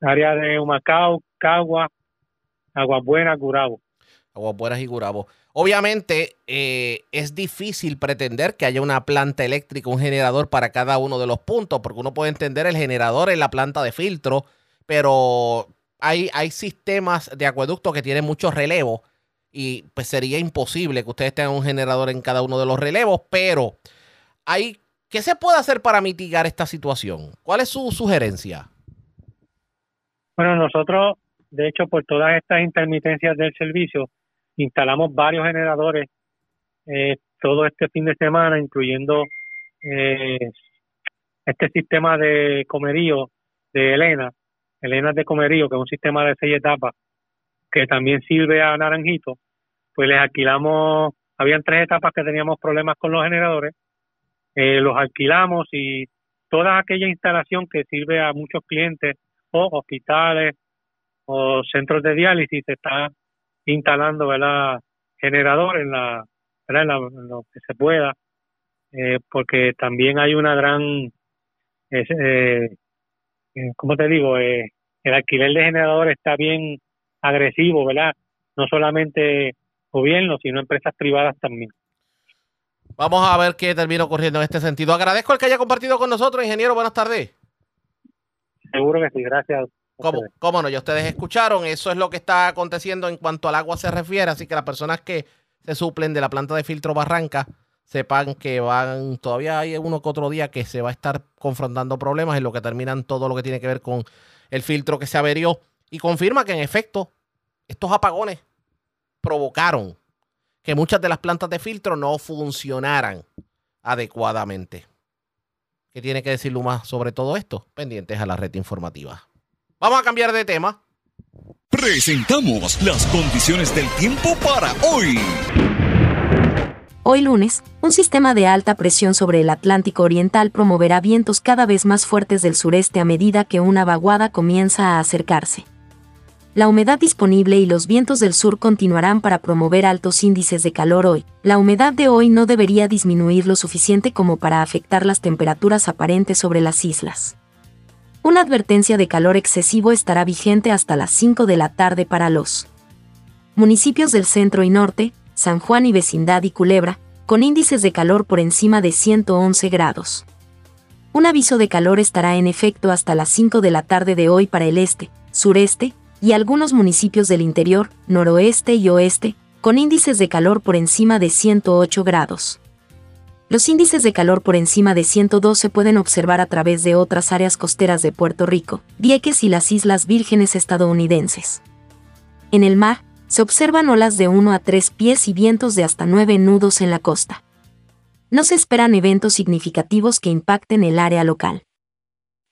Área de Humacao, Cagua, Aguas Buenas, Buenas y Gurabo. Obviamente eh, es difícil pretender que haya una planta eléctrica, un generador para cada uno de los puntos, porque uno puede entender el generador en la planta de filtro, pero hay, hay sistemas de acueducto que tienen mucho relevo y pues sería imposible que ustedes tengan un generador en cada uno de los relevos, pero hay, ¿qué se puede hacer para mitigar esta situación? ¿Cuál es su sugerencia? Bueno, nosotros, de hecho, por todas estas intermitencias del servicio, instalamos varios generadores eh, todo este fin de semana, incluyendo eh, este sistema de comerío de Elena, Elena de comerío, que es un sistema de seis etapas, que también sirve a Naranjito, pues les alquilamos, habían tres etapas que teníamos problemas con los generadores, eh, los alquilamos y toda aquella instalación que sirve a muchos clientes o hospitales o centros de diálisis está instalando ¿verdad? generador en la, ¿verdad? En, la- en lo que se pueda, eh, porque también hay una gran, eh, eh, ¿cómo te digo? Eh, el alquiler de generadores está bien agresivo, ¿verdad? No solamente gobierno, sino empresas privadas también. Vamos a ver qué termina ocurriendo en este sentido. Agradezco el que haya compartido con nosotros, ingeniero. Buenas tardes. Seguro que sí, gracias. ¿Cómo, cómo no? Ya ustedes escucharon, eso es lo que está aconteciendo en cuanto al agua se refiere, así que las personas que se suplen de la planta de filtro Barranca sepan que van, todavía hay uno que otro día que se va a estar confrontando problemas en lo que terminan todo lo que tiene que ver con el filtro que se averió y confirma que en efecto estos apagones provocaron que muchas de las plantas de filtro no funcionaran adecuadamente. ¿Qué tiene que decir Luma sobre todo esto? Pendientes a la red informativa. Vamos a cambiar de tema. Presentamos las condiciones del tiempo para hoy. Hoy lunes, un sistema de alta presión sobre el Atlántico Oriental promoverá vientos cada vez más fuertes del sureste a medida que una vaguada comienza a acercarse. La humedad disponible y los vientos del sur continuarán para promover altos índices de calor hoy. La humedad de hoy no debería disminuir lo suficiente como para afectar las temperaturas aparentes sobre las islas. Una advertencia de calor excesivo estará vigente hasta las 5 de la tarde para los municipios del centro y norte, San Juan y vecindad y Culebra, con índices de calor por encima de 111 grados. Un aviso de calor estará en efecto hasta las 5 de la tarde de hoy para el este, sureste y algunos municipios del interior, noroeste y oeste, con índices de calor por encima de 108 grados. Los índices de calor por encima de 102 se pueden observar a través de otras áreas costeras de Puerto Rico, Vieques y las Islas Vírgenes estadounidenses. En el mar, se observan olas de 1 a 3 pies y vientos de hasta 9 nudos en la costa. No se esperan eventos significativos que impacten el área local.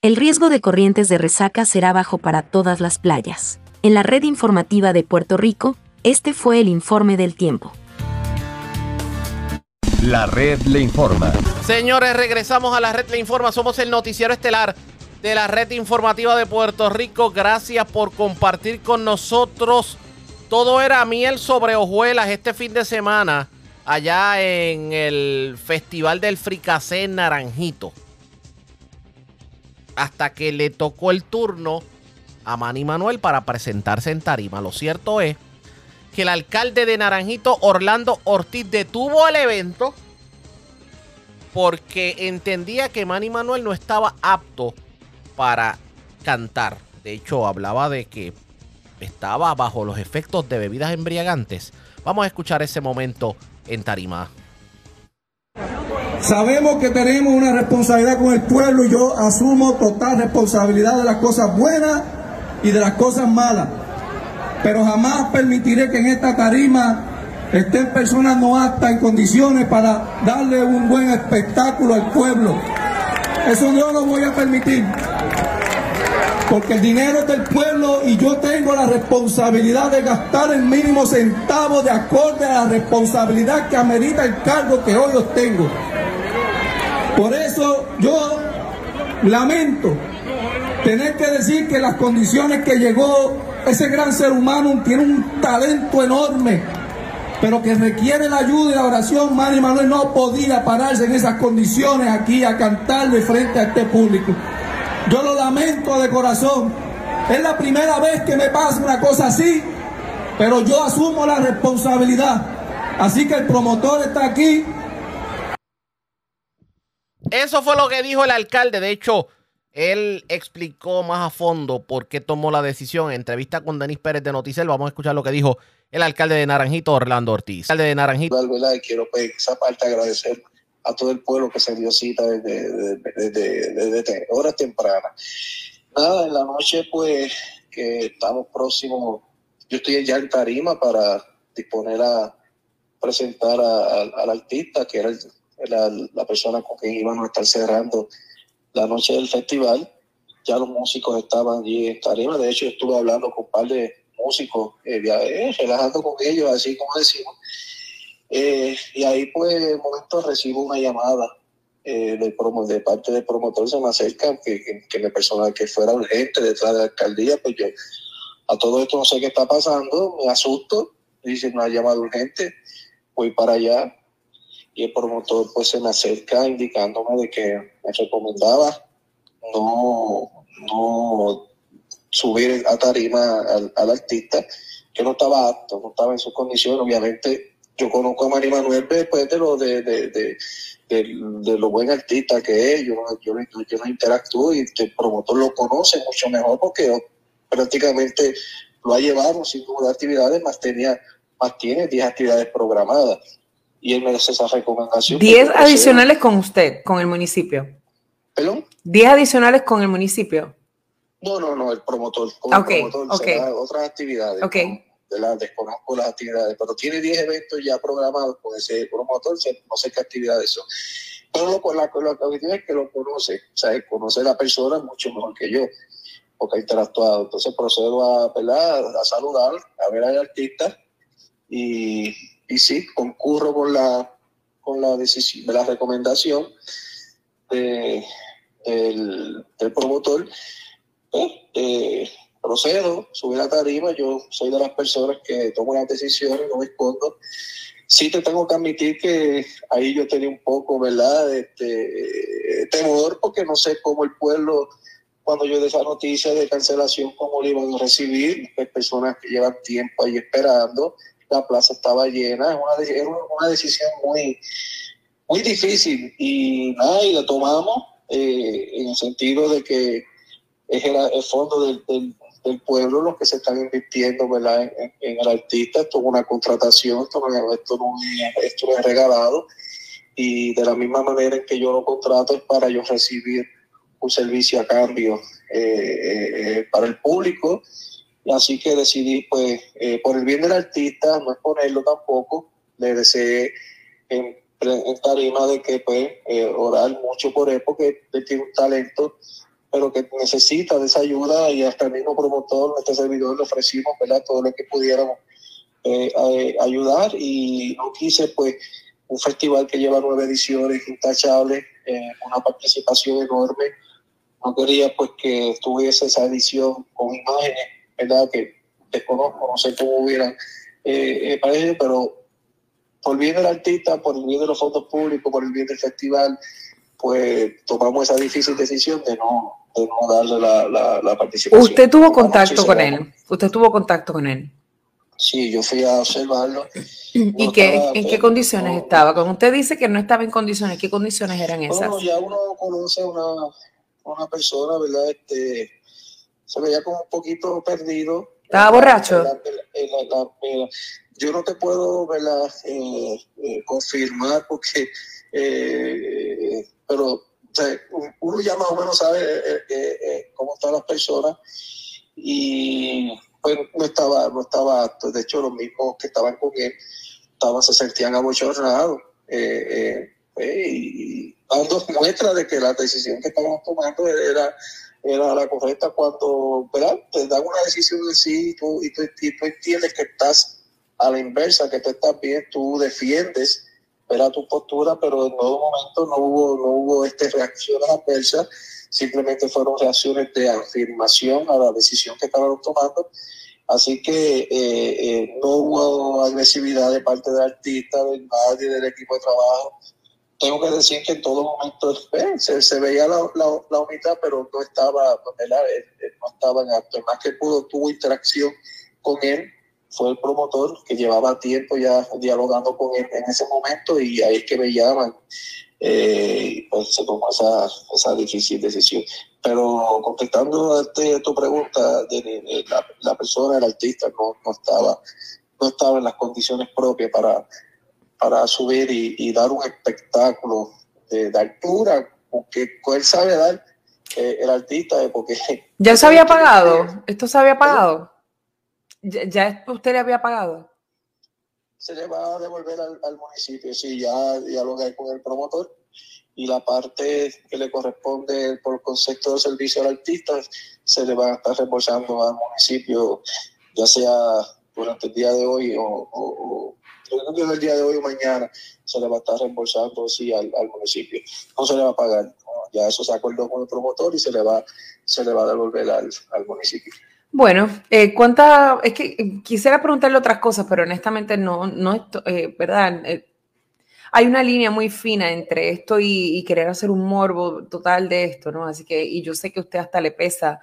El riesgo de corrientes de resaca será bajo para todas las playas. En la red informativa de Puerto Rico, este fue el informe del tiempo. La red le informa. Señores, regresamos a la red Le Informa. Somos el noticiero estelar de la red informativa de Puerto Rico. Gracias por compartir con nosotros. Todo era miel sobre hojuelas este fin de semana allá en el Festival del Fricacé Naranjito. Hasta que le tocó el turno a Manny Manuel para presentarse en tarima. Lo cierto es que el alcalde de Naranjito, Orlando Ortiz, detuvo el evento porque entendía que Manny Manuel no estaba apto para cantar. De hecho, hablaba de que estaba bajo los efectos de bebidas embriagantes. Vamos a escuchar ese momento en tarima. Sabemos que tenemos una responsabilidad con el pueblo y yo asumo total responsabilidad de las cosas buenas y de las cosas malas. Pero jamás permitiré que en esta tarima estén personas no aptas en condiciones para darle un buen espectáculo al pueblo. Eso no voy a permitir. Porque el dinero es del pueblo y yo tengo la responsabilidad de gastar el mínimo centavo de acorde a la responsabilidad que amerita el cargo que hoy obtengo. Por eso yo lamento tener que decir que las condiciones que llegó ese gran ser humano tiene un talento enorme, pero que requiere la ayuda y la oración. Manny Manuel no podía pararse en esas condiciones aquí a cantarle frente a este público. Yo lo lamento de corazón. Es la primera vez que me pasa una cosa así, pero yo asumo la responsabilidad. Así que el promotor está aquí. Eso fue lo que dijo el alcalde. De hecho, él explicó más a fondo por qué tomó la decisión. En entrevista con Denis Pérez de Noticel, vamos a escuchar lo que dijo el alcalde de Naranjito, Orlando Ortiz. Alcalde de Naranjito. ¿verdad? Quiero pues, esa parte agradecer a todo el pueblo que se dio cita desde, desde, desde- horas tempranas. Nada, en la noche pues que estamos próximos, yo estoy ya en tarima para disponer a presentar a- a- al artista, que era la, la persona con quien íbamos a estar cerrando la noche del festival. Ya los músicos estaban allí en tarima, de hecho estuve hablando con un par de músicos, eh, eh, relajando con ellos, así como decimos. Eh, y ahí, pues, de momento recibo una llamada del promo, de parte del promotor, se me acerca que, que, que me persona que fuera urgente detrás de la alcaldía, pues yo a todo esto no sé qué está pasando, me asusto dice una llamada urgente, voy para allá y el promotor pues se me acerca indicándome de que me recomendaba no, no subir a tarima al, artista, que no estaba apto, no estaba en sus condiciones. Obviamente, yo conozco a Mari Manuel después de lo de, de, de, de, de lo buen artista que es, yo, yo, yo no interactúo y el promotor lo conoce mucho mejor porque prácticamente lo ha llevado sin duda actividades, más tenía, más tiene 10 actividades programadas. Y él me hace esa recomendación. 10 adicionales con usted, con el municipio. ¿Perdón? 10 adicionales con el municipio. No, no, no, el promotor. Con Ok, el promotor será otras actividades. Ok. ¿no? De las desconozco las actividades, pero tiene 10 eventos ya programados con ese promotor, no sé qué actividades son. Pero lo, con la, la cuestión es que lo conoce, o sea, conoce a la persona mucho mejor que yo, porque ha interactuado. Entonces procedo a, ¿verdad? a saludar, a ver al artista y, y sí, concurro con la, con la decisión, la recomendación de, del, promotor pues, eh, procedo, subir a tarima, yo soy de las personas que tomo las decisiones, no me escondo. Sí te tengo que admitir que ahí yo tenía un poco, ¿verdad? Este, temor porque no sé cómo el pueblo, cuando yo de esa noticia de cancelación, cómo lo iban a recibir, Hay personas que llevan tiempo ahí esperando, la plaza estaba llena, una, era una decisión muy, muy difícil y nada, y la tomamos eh, en el sentido de que es el, fondo del, del- pueblo los que se están invirtiendo. En, el artista. Esto es una contratación, esto no, es- esto, no es, esto no es regalado. Y de la misma manera en que yo lo contrato es para yo recibir un servicio a cambio eh, eh, eh, para el público. Así que decidí, pues, eh, por el bien del artista, no exponerlo tampoco, le deseé en, en tarima de que, pues, eh, orar mucho por él, porque tiene un talento pero que necesita de esa ayuda y hasta el mismo promotor, nuestro servidor, le ofrecimos ¿verdad? todo lo que pudiéramos eh, ayudar y no quise pues un festival que lleva nueve ediciones intachables, eh, una participación enorme, no quería pues que tuviese esa edición con imágenes, ¿verdad? Que desconozco, no sé cómo hubieran eh, eh, pero por bien del artista, por el bien de los fondos públicos, por el bien del festival, pues tomamos esa difícil decisión de no, de no darle la, la, la participación. Usted tuvo contacto con él. Usted tuvo contacto con él. Sí, yo fui a observarlo. ¿Y No qué, estaba, en qué condiciones estaba? Cuando usted dice que no estaba en condiciones, ¿qué condiciones eran esas? Bueno, ya uno conoce a una, una persona, ¿verdad? Este, se veía como un poquito perdido. ¿Estaba borracho? Yo no te puedo. Eh, eh, confirmar porque, eh, pero o sea, uno ya más o menos sabe eh, eh, cómo están las personas y pues no estaba, no estaba apto. De hecho, los mismos que estaban con él estaban, se sentían abochornados. Eh, eh, eh, y dando muestra de que la decisión que estábamos tomando era, era la correcta cuando ¿verdad? te dan una decisión así y tú, y, tú, y tú entiendes que estás a la inversa, que tú estás bien, tú defiendes ¿verdad? tu postura, pero en todo momento no hubo, no hubo este, reacciones adversas, simplemente fueron reacciones de afirmación a la decisión que estaban tomando. Así que eh, eh, no hubo agresividad de parte del artista, de nadie, del equipo de trabajo. Tengo que decir que en todo momento eh, se, veía la, la, la unidad, pero no estaba, ¿verdad? Él- no estaba en acto. El más que pudo, tuvo interacción con él, fue el promotor que llevaba tiempo ya dialogando con él en ese momento y ahí es que me llaman. Eh, pues se tomó esa, esa difícil decisión. Pero contestando a este- tu pregunta, de, de la, la persona, el artista, no, no, estaba, no estaba en las condiciones propias para, para subir y, y dar un espectáculo de, de altura, porque él sabe dar eh, el artista, eh, porque ¿Ya se había pagado? ¿Esto se había pagado? ¿Ya, ya usted le había pagado? se le va a devolver al, al municipio, sí, ya dialogué con el promotor y la parte que le corresponde por concepto de servicio al artista se le va a estar reembolsando al municipio, ya sea durante el día de hoy o, o, o durante el día de hoy o mañana, se le va a estar reembolsando sí al, al municipio. No se le va a pagar, ya eso se acordó con el promotor y se le va, se le va a devolver al, al municipio. Bueno, eh, ¿cuánta? Es que eh, quisiera preguntarle otras cosas, pero honestamente no, no, eh, ¿verdad? Eh, hay una línea muy fina entre esto y, y querer hacer un morbo total de esto, ¿no? Así que, y yo sé que a usted hasta le pesa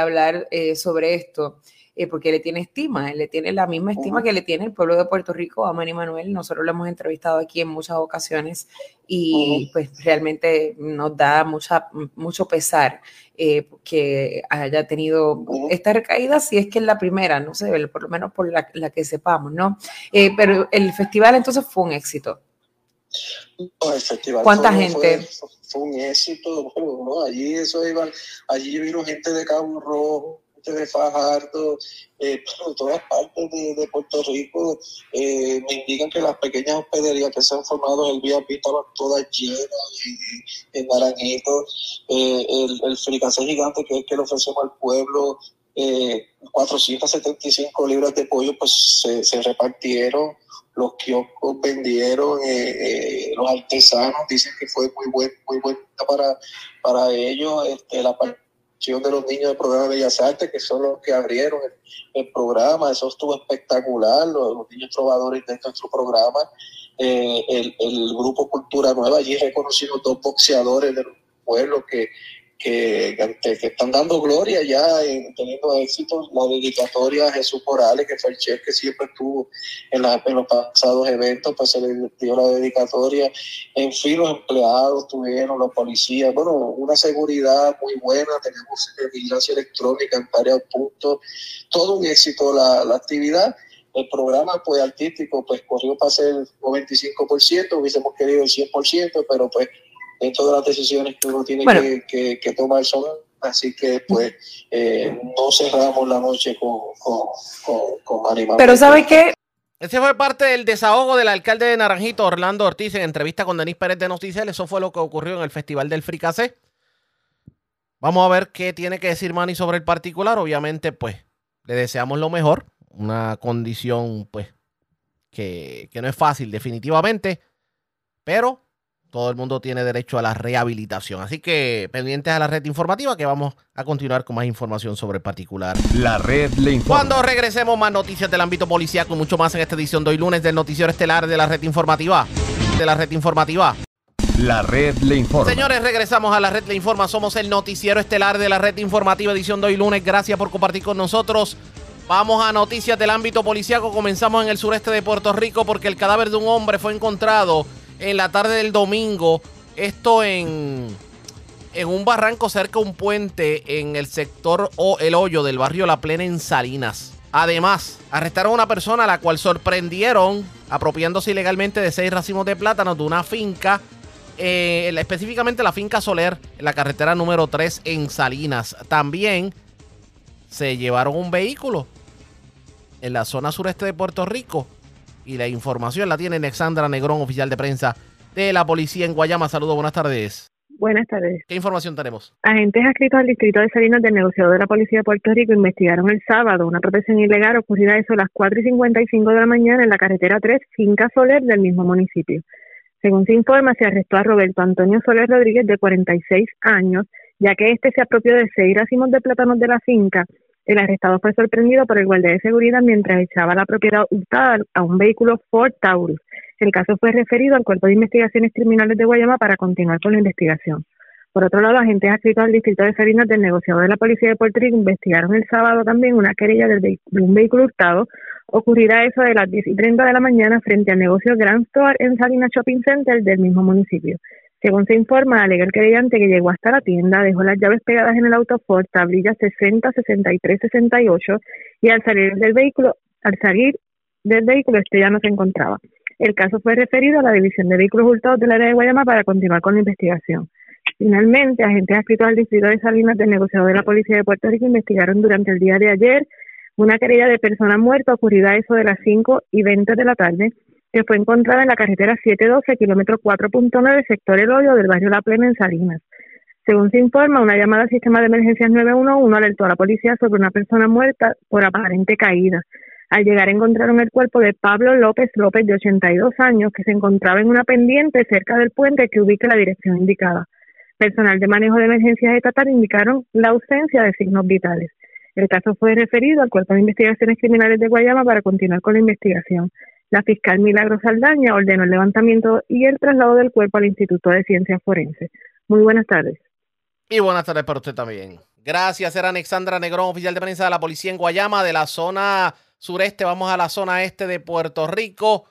hablar sobre esto, eh, porque le tiene estima, él le tiene la misma estima que le tiene el pueblo de Puerto Rico a Manny Manuel. Nosotros lo hemos entrevistado aquí en muchas ocasiones y pues realmente nos da mucha, mucho pesar eh, que haya tenido esta recaída, si es que es la primera, no sé, por lo menos por la, la que sepamos, ¿no? Eh, pero el festival entonces fue un éxito. No, el festival ¿Cuánta fue- gente? Fue, fue un éxito, bueno, ¿no? Allí eso iban, allí vino gente de Cabo Rojo, gente de Fajardo, eh, de todas partes de, de Puerto Rico. Eh, me indican que las pequeñas hospederías que se han formado en el VIP estaban todas llenas en, Naranjito. Eh, el, el fricasé gigante que es que le ofrecemos al pueblo, eh, 475 libras de pollo, pues se, se repartieron los kioscos vendieron, eh, eh, los artesanos dicen que fue muy buen, muy buena para, para ellos, este, la participación de los niños del programa de Bellas Artes, que son los que abrieron el, programa, eso estuvo espectacular, los, niños trovadores de nuestro programa, eh, el, el grupo Cultura Nueva, allí reconocimos dos boxeadores del pueblo que, que, que, que están dando gloria ya, en, teniendo éxito, la dedicatoria a Jesús Morales, que fue el chef que siempre estuvo en, la- en los pasados eventos, pues se le dio la dedicatoria. En fin, los empleados tuvieron, los policías, bueno, una seguridad muy buena, tenemos eh, vigilancia electrónica en varios puntos, todo un éxito la, la actividad. El programa pues artístico pues corrió para ser el 95%, hubiésemos querido el 100%, pero pues dentro de las decisiones que uno tiene Bueno. que, que- que tomar son así que pues eh, no cerramos la noche con, con, con, con. Pero ¿sabe qué? Ese fue parte del desahogo del alcalde de Naranjito, Orlando Ortiz, en entrevista con Denis Pérez de Noticias. Eso fue lo que ocurrió en el Festival del Fricasé. Vamos a ver qué tiene que decir Manny sobre el particular. Obviamente, pues, le deseamos lo mejor. Una condición, pues, que, que no es fácil, definitivamente. Pero todo el mundo tiene derecho a la rehabilitación. Así que pendientes a la red informativa que vamos a continuar con más información sobre el particular. La red le informa. Cuando regresemos, más noticias del ámbito policiaco y mucho más en esta edición de hoy lunes del Noticiero Estelar de la Red Informativa. De la Red Informativa. La red le informa. Señores, regresamos a la Red Le Informa. Somos el Noticiero Estelar de la Red Informativa, edición de hoy lunes. Gracias por compartir con nosotros. Vamos a noticias del ámbito policiaco. Comenzamos en el sureste de Puerto Rico porque el cadáver de un hombre fue encontrado en la tarde del domingo. Esto en, en un barranco cerca de un puente en el sector o el hoyo del barrio La Plena en Salinas. Además, arrestaron a una persona a la cual sorprendieron apropiándose ilegalmente de seis racimos de plátanos de una finca, eh, específicamente la finca Soler, en la carretera número 3 en Salinas. También se llevaron un vehículo en la zona sureste de Puerto Rico. Y la información la tiene Alexandra Negrón, oficial de prensa de la policía en Guayama. Saludos, buenas tardes. Buenas tardes. ¿Qué información tenemos? Agentes adscritos al distrito de Salinas del negociador de la Policía de Puerto Rico investigaron el sábado una protección ilegal ocurrida a eso a las 4 y 55 de la mañana en la carretera 3, Finca Soler del mismo municipio. Según se informa, se arrestó a Roberto Antonio Soler Rodríguez, de 46 años, ya que este se apropió de seis racimos de plátanos de la finca. El arrestado fue sorprendido por el guardia de seguridad mientras echaba la propiedad hurtada a un vehículo Ford Taurus. El caso fue referido al Cuerpo de Investigaciones Criminales de Guayama para continuar con la investigación. Por otro lado, agentes adscritos al distrito de Salinas del negociador de la Policía de Puerto Rico investigaron el sábado también una querella de un vehículo hurtado ocurrida eso de las 10 y 30 de la mañana frente al negocio Grand Store en Salinas Shopping Center del mismo municipio. Según se informa, alega el querellante que llegó hasta la tienda, dejó las llaves pegadas en el auto Ford, tablilla 60, 63, 68 y al salir del vehículo, al salir del vehículo este ya no se encontraba. El caso fue referido a la División de Vehículos Hurtados del área de Guayama para continuar con la investigación. Finalmente, agentes adscritos al distrito de Salinas del negociador de la Policía de Puerto Rico investigaron durante el día de ayer una querella de persona muerta ocurrida a eso de las 5 y 20 de la tarde, que fue encontrada en la carretera 712, kilómetro 4.9, sector El Hoyo del barrio La Plena en Salinas. Según se informa, una llamada al sistema de emergencias 911 alertó a la policía sobre una persona muerta por aparente caída. Al llegar encontraron el cuerpo de Pablo López López, de 82 años, que se encontraba en una pendiente cerca del puente que ubica la dirección indicada. Personal de manejo de emergencias estatal indicaron la ausencia de signos vitales. El caso fue referido al Cuerpo de Investigaciones Criminales de Guayama para continuar con la investigación. La fiscal Milagro Saldaña ordenó el levantamiento y el traslado del cuerpo al Instituto de Ciencias Forenses. Muy buenas tardes. Y buenas tardes para usted también. Gracias, era Alexandra Negrón, oficial de prensa de la policía en Guayama, de la zona sureste. Vamos a la zona este de Puerto Rico,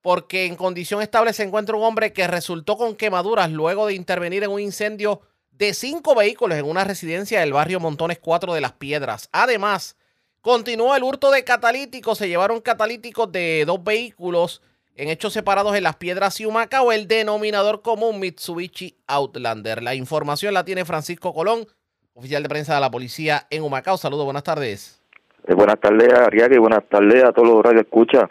porque en condición estable se encuentra un hombre que resultó con quemaduras luego de intervenir en un incendio de cinco vehículos en una residencia del barrio Montones 4 de Las Piedras. Además, continuó el hurto de catalíticos. Se llevaron catalíticos de dos vehículos en hechos separados en Las Piedras y Humacao, el denominador común Mitsubishi Outlander. La información la tiene Francisco Colón, oficial de prensa de la policía en Humacao. Saludos, buenas tardes. Eh, buenas tardes, Ariaga, y buenas tardes a todos los radio escucha.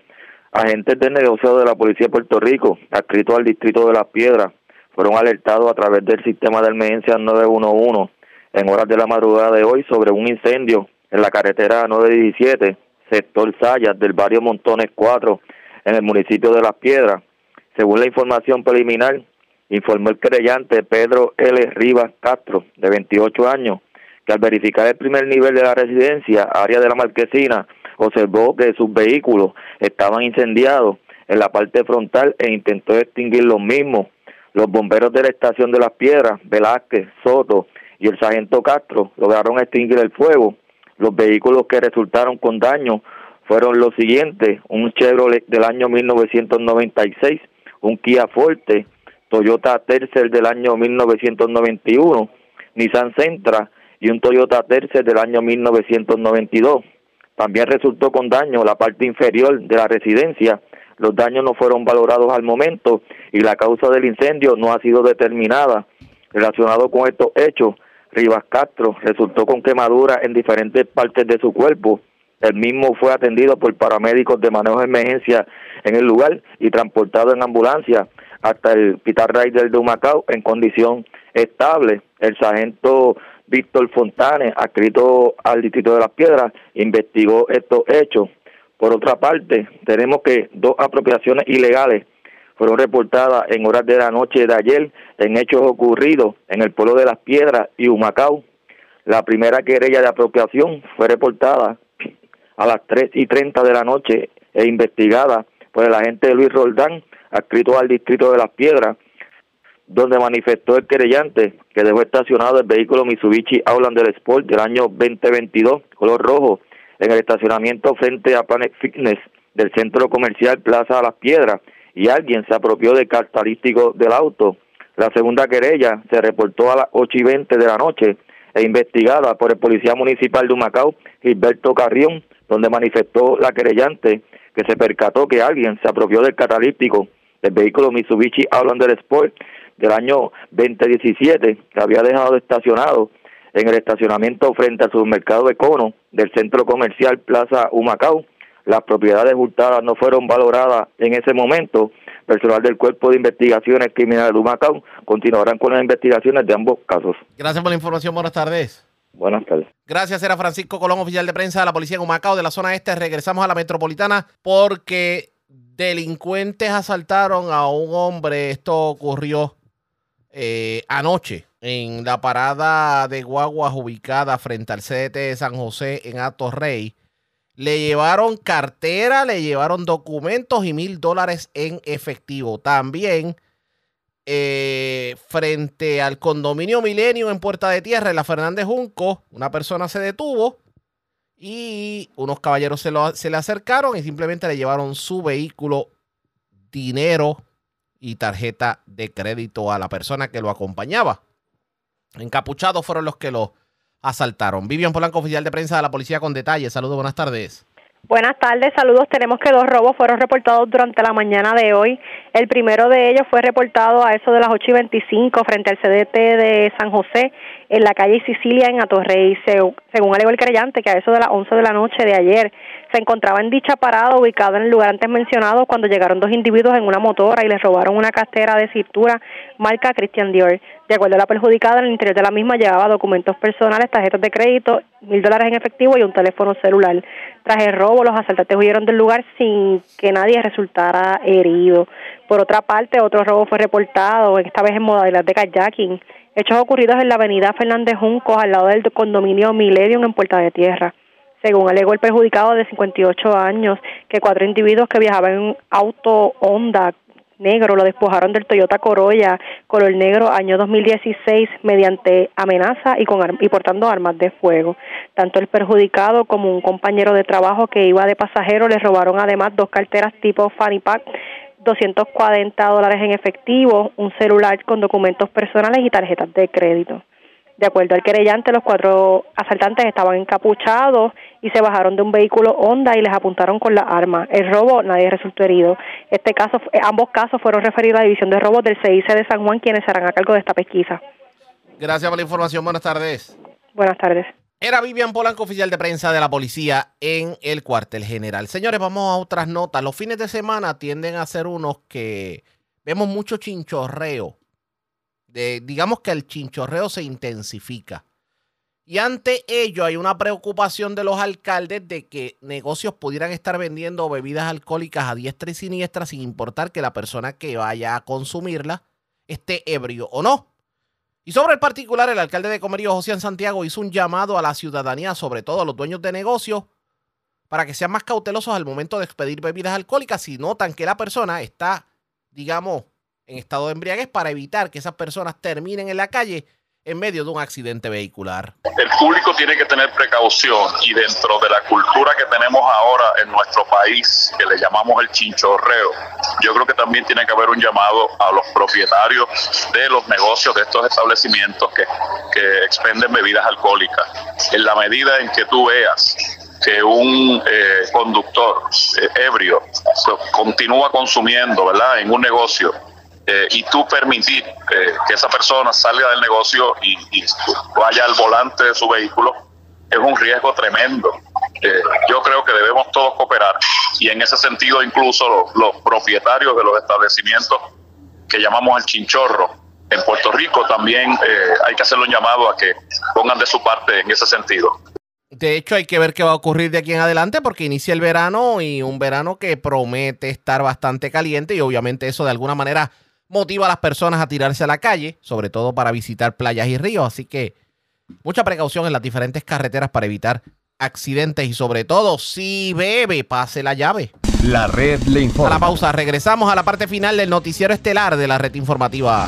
Agentes del negociado de la Policía de Puerto Rico, adscritos al Distrito de Las Piedras, fueron alertados a través del sistema de emergencia 911 en horas de la madrugada de hoy sobre un incendio en la carretera 917, sector Sayas del barrio Montones 4, en el municipio de Las Piedras. Según la información preliminar, informó el creyente Pedro L. Rivas Castro, de 28 años, que al verificar el primer nivel de la residencia, área de la marquesina, observó que sus vehículos estaban incendiados en la parte frontal e intentó extinguir los mismos. Los bomberos de la estación de las Piedras, Velázquez, Soto y el sargento Castro lograron extinguir el fuego. Los vehículos que resultaron con daño fueron los siguientes, un Chevrolet del año 1996, un Kia Forte, Toyota Tercel del año 1991, Nissan Sentra y un Toyota Tercel del año 1992. También resultó con daño la parte inferior de la residencia. Los daños no fueron valorados al momento y la causa del incendio no ha sido determinada. Relacionado con estos hechos, Rivas Castro resultó con quemaduras en diferentes partes de su cuerpo el mismo fue atendido por paramédicos de manejo de emergencia en el lugar y transportado en ambulancia hasta el Hospital Raider de Humacao en condición estable. El sargento Víctor Fontane, adscrito al Distrito de las Piedras, investigó estos hechos. Por otra parte, tenemos que dos apropiaciones ilegales fueron reportadas en horas de la noche de ayer en hechos ocurridos en el pueblo de las Piedras y Humacao. La primera querella de apropiación fue reportada a las 3 y 30 de la noche e investigada por el agente Luis Roldán, adscrito al distrito de Las Piedras, donde manifestó el querellante que dejó estacionado el vehículo Mitsubishi Outlander Sport del año 2022, color rojo, en el estacionamiento frente a Planet Fitness del centro comercial Plaza Las Piedras y alguien se apropió del característico del auto. La segunda querella se reportó a las 8 y 20 de la noche e investigada por el policía municipal de Humacao, Gilberto Carrión, donde manifestó la querellante que se percató que alguien se apropió del catalítico del vehículo Mitsubishi Outlander Sport del año 2017 que había dejado estacionado en el estacionamiento frente al supermercado de Cono del centro comercial Plaza Humacao. Las propiedades hurtadas no fueron valoradas en ese momento. Personal del Cuerpo de Investigaciones Criminales de Humacao continuarán con las investigaciones de ambos casos. Gracias por la información. Buenas tardes. Buenas tardes. Gracias, era Francisco Colón, oficial de prensa de la policía en Humacao de la zona este. Regresamos a la metropolitana porque delincuentes asaltaron a un hombre. Esto ocurrió eh, anoche en la parada de guaguas ubicada frente al CDT de San José en Rey. Le llevaron cartera, le llevaron documentos y mil dólares en efectivo. También eh, frente al condominio Milenio en Puerta de Tierra, en la Fernández Junco, una persona se detuvo y unos caballeros se, se le acercaron y simplemente le llevaron su vehículo, dinero y tarjeta de crédito a la persona que lo acompañaba. Encapuchados fueron los que lo asaltaron. Vivian Polanco, oficial de prensa de la policía con detalles. Saludos, buenas tardes. Buenas tardes, saludos. Tenemos que dos robos fueron reportados durante la mañana de hoy. El primero de ellos fue reportado a eso de las 8 y 25 frente al CDT de San José en la calle Sicilia en Atorrey. Según alegó el creyente, que a eso de las 11 de la noche de ayer se encontraba en dicha parada ubicada en el lugar antes mencionado cuando llegaron dos individuos en una motora y les robaron una cartera de cintura marca Christian Dior. De acuerdo a la perjudicada, en el interior de la misma llevaba documentos personales, tarjetas de crédito, mil dólares en efectivo y un teléfono celular. Tras el robo, los asaltantes huyeron del lugar sin que nadie resultara herido. Por otra parte, otro robo fue reportado, esta vez en modalidad de kayaking, Hechos ocurridos en la avenida Fernández Juncos, al lado del condominio Millennium en Puerta de Tierra. Según alegó el perjudicado de 58 años, que cuatro individuos que viajaban en un auto Honda negro lo despojaron del Toyota Corolla color negro año 2016 mediante amenaza y, con, y portando armas de fuego. Tanto el perjudicado como un compañero de trabajo que iba de pasajero les robaron además dos carteras tipo Fanny Pack 240 dólares en efectivo, un celular con documentos personales y tarjetas de crédito. De acuerdo al querellante, los cuatro asaltantes estaban encapuchados y se bajaron de un vehículo Honda y les apuntaron con la arma. El robo, nadie resultó herido. Este caso, eh, ambos casos fueron referidos a la División de Robos del CIC de San Juan, quienes serán a cargo de esta pesquisa. Gracias por la información. Buenas tardes. Buenas tardes. Era Vivian Polanco, oficial de prensa de la policía en el cuartel general. Señores, vamos a otras notas. Los fines de semana tienden a ser unos que vemos mucho chinchorreo. De, digamos que el chinchorreo se intensifica. Y ante ello hay una preocupación de los alcaldes de que negocios pudieran estar vendiendo bebidas alcohólicas a diestra y siniestra sin importar que la persona que vaya a consumirla esté ebrio o no. Y sobre el particular, el alcalde de Comerío, José Santiago, hizo un llamado a la ciudadanía, sobre todo a los dueños de negocios, para que sean más cautelosos al momento de expedir bebidas alcohólicas si notan que la persona está, digamos, en estado de embriaguez para evitar que esas personas terminen en la calle en medio de un accidente vehicular. El público tiene que tener precaución y dentro de la cultura que tenemos ahora en nuestro país, que le llamamos el chinchorreo, yo creo que también tiene que haber un llamado a los propietarios de los negocios de estos establecimientos que, que expenden bebidas alcohólicas. En la medida en que tú veas que un eh, conductor eh, ebrio continúa consumiendo, ¿verdad? En un negocio eh, y tú permitir que esa persona salga del negocio y, vaya al volante de su vehículo es un riesgo tremendo. Eh, yo creo que debemos todos cooperar y en ese sentido incluso los, propietarios de los establecimientos que llamamos el chinchorro en Puerto Rico también eh, hay que hacerle un llamado a que pongan de su parte en ese sentido. De hecho, hay que ver qué va a ocurrir de aquí en adelante porque inicia el verano y un verano que promete estar bastante caliente y obviamente eso de alguna manera motiva a las personas a tirarse a la calle, sobre todo para visitar playas y ríos. Así que mucha precaución en las diferentes carreteras para evitar accidentes y sobre todo si bebe, pase la llave. La red le informa. A la pausa, regresamos a la parte final del noticiero estelar de la red informativa.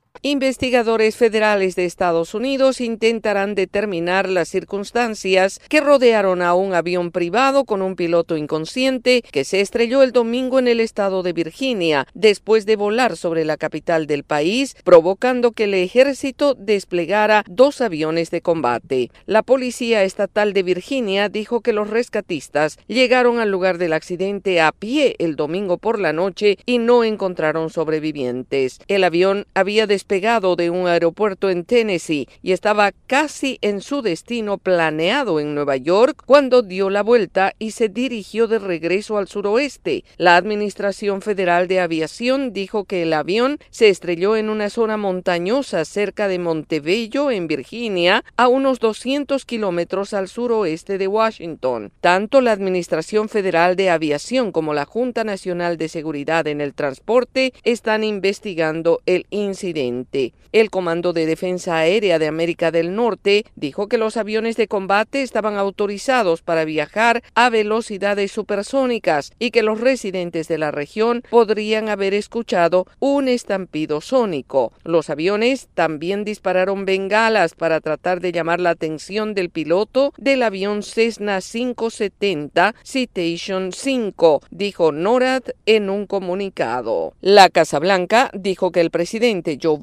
Investigadores federales de Estados Unidos intentarán determinar las circunstancias que rodearon a un avión privado con un piloto inconsciente que se estrelló el domingo en el estado de Virginia después de volar sobre la capital del país, provocando que el ejército desplegara dos aviones de combate. La policía estatal de Virginia dijo que los rescatistas llegaron al lugar del accidente a pie el domingo por la noche y no encontraron sobrevivientes. El avión había desplegado despegado de un aeropuerto en Tennessee y estaba casi en su destino planeado en Nueva York cuando dio la vuelta y se dirigió de regreso al suroeste. La Administración Federal de Aviación dijo que el avión se estrelló en una zona montañosa cerca de Montebello, en Virginia, a unos 200 kilómetros al suroeste de Washington. Tanto la Administración Federal de Aviación como la Junta Nacional de Seguridad en el Transporte están investigando el incidente. El Comando de Defensa Aérea de América del Norte dijo que los aviones de combate estaban autorizados para viajar a velocidades supersónicas y que los residentes de la región podrían haber escuchado un estampido sónico. Los aviones también dispararon bengalas para tratar de llamar la atención del piloto del avión Cessna 570 Citation 5, dijo NORAD en un comunicado. La Casa Blanca dijo que el presidente Joe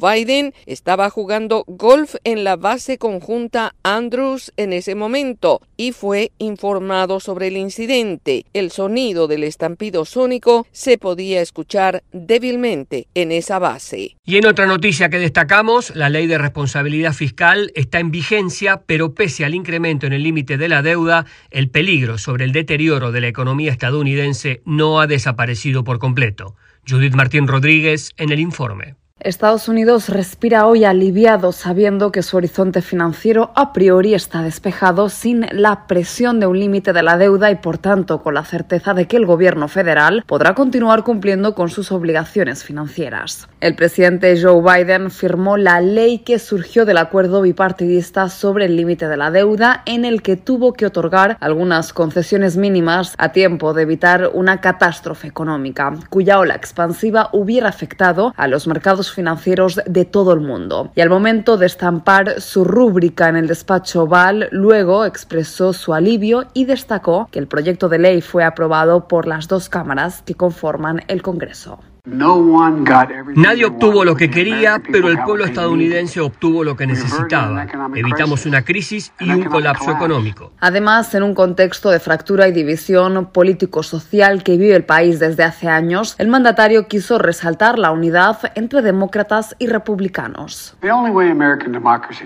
estaba jugando golf en la base conjunta Andrews en ese momento y fue informado sobre el incidente. El sonido del estampido sónico se podía escuchar débilmente en esa base. Y en otra noticia que destacamos, la ley de responsabilidad fiscal está en vigencia, pero pese al incremento en el límite de la deuda, el peligro sobre el deterioro de la economía estadounidense no ha desaparecido por completo. Judith Martín Rodríguez en el informe. Estados Unidos respira hoy aliviado sabiendo que su horizonte financiero a priori está despejado sin la presión de un límite de la deuda y por tanto con la certeza de que el gobierno federal podrá continuar cumpliendo con sus obligaciones financieras. El presidente Joe Biden firmó la ley que surgió del acuerdo bipartidista sobre el límite de la deuda en el que tuvo que otorgar algunas concesiones mínimas a tiempo de evitar una catástrofe económica cuya ola expansiva hubiera afectado a los mercados financieros de todo el mundo. Y al momento de estampar su rúbrica en el despacho Oval, luego expresó su alivio y destacó que el proyecto de ley fue aprobado por las dos cámaras que conforman el Congreso. Nadie obtuvo lo que quería, pero el pueblo estadounidense obtuvo lo que necesitaba. Evitamos una crisis y un colapso económico. Además, en un contexto de fractura y división político-social que vive el país desde hace años, el mandatario quiso resaltar la unidad entre demócratas y republicanos.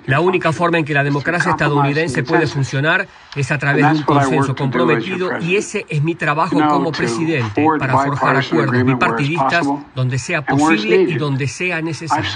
La única forma en que la democracia estadounidense puede funcionar es a través de un consenso comprometido y ese es mi trabajo como presidente para forjar acuerdos bipartidistas donde sea posible y donde sea necesario.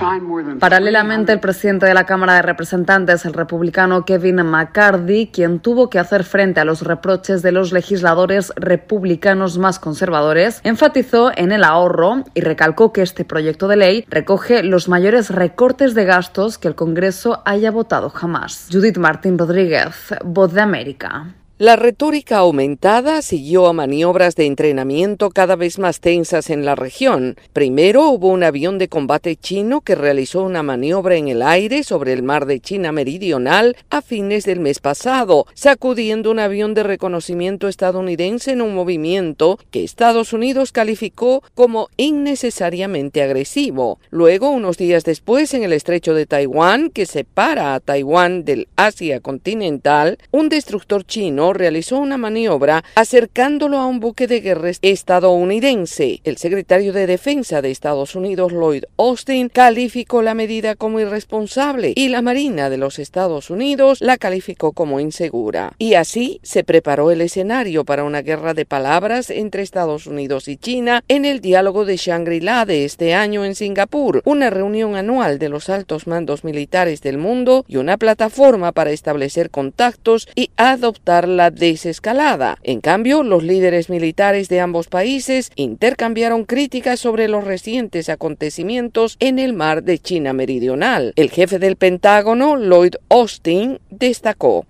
Paralelamente, el presidente de la Cámara de Representantes, el republicano Kevin McCarthy, quien tuvo que hacer frente a los reproches de los legisladores republicanos más conservadores, enfatizó en el ahorro y recalcó que este proyecto de ley recoge los mayores recortes de gastos que el Congreso haya votado jamás. Judith Martín Rodríguez, Voz de América. La retórica aumentada siguió a maniobras de entrenamiento cada vez más tensas en la región. Primero hubo un avión de combate chino que realizó una maniobra en el aire sobre el mar de China Meridional a fines del mes pasado, sacudiendo un avión de reconocimiento estadounidense en un movimiento que Estados Unidos calificó como innecesariamente agresivo. Luego, unos días después, en el estrecho de Taiwán, que separa a Taiwán del Asia continental, un destructor chino realizó una maniobra acercándolo a un buque de guerra estadounidense. El secretario de Defensa de Estados Unidos, Lloyd Austin, calificó la medida como irresponsable y la Marina de los Estados Unidos la calificó como insegura. Y así se preparó el escenario para una guerra de palabras entre Estados Unidos y China en el diálogo de Shangri-La de este año en Singapur, una reunión anual de los altos mandos militares del mundo y una plataforma para establecer contactos y adoptar la desescalada. En cambio, los líderes militares de ambos países intercambiaron críticas sobre los recientes acontecimientos en el mar de China Meridional. El jefe del Pentágono, Lloyd Austin, destacó.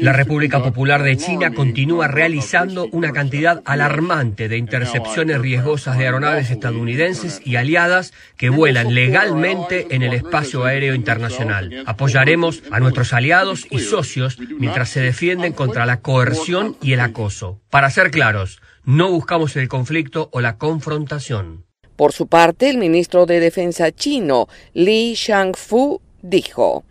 La República Popular de China continúa realizando una cantidad alarmante de intercepciones riesgosas de aeronaves estadounidenses y aliadas que vuelan legalmente en el espacio aéreo internacional. Apoyaremos a nuestros aliados y socios mientras se defienden contra la coerción y el acoso. Para ser claros, no buscamos el conflicto o la confrontación. Por su parte, el ministro de Defensa chino, Li Shangfu, dijo.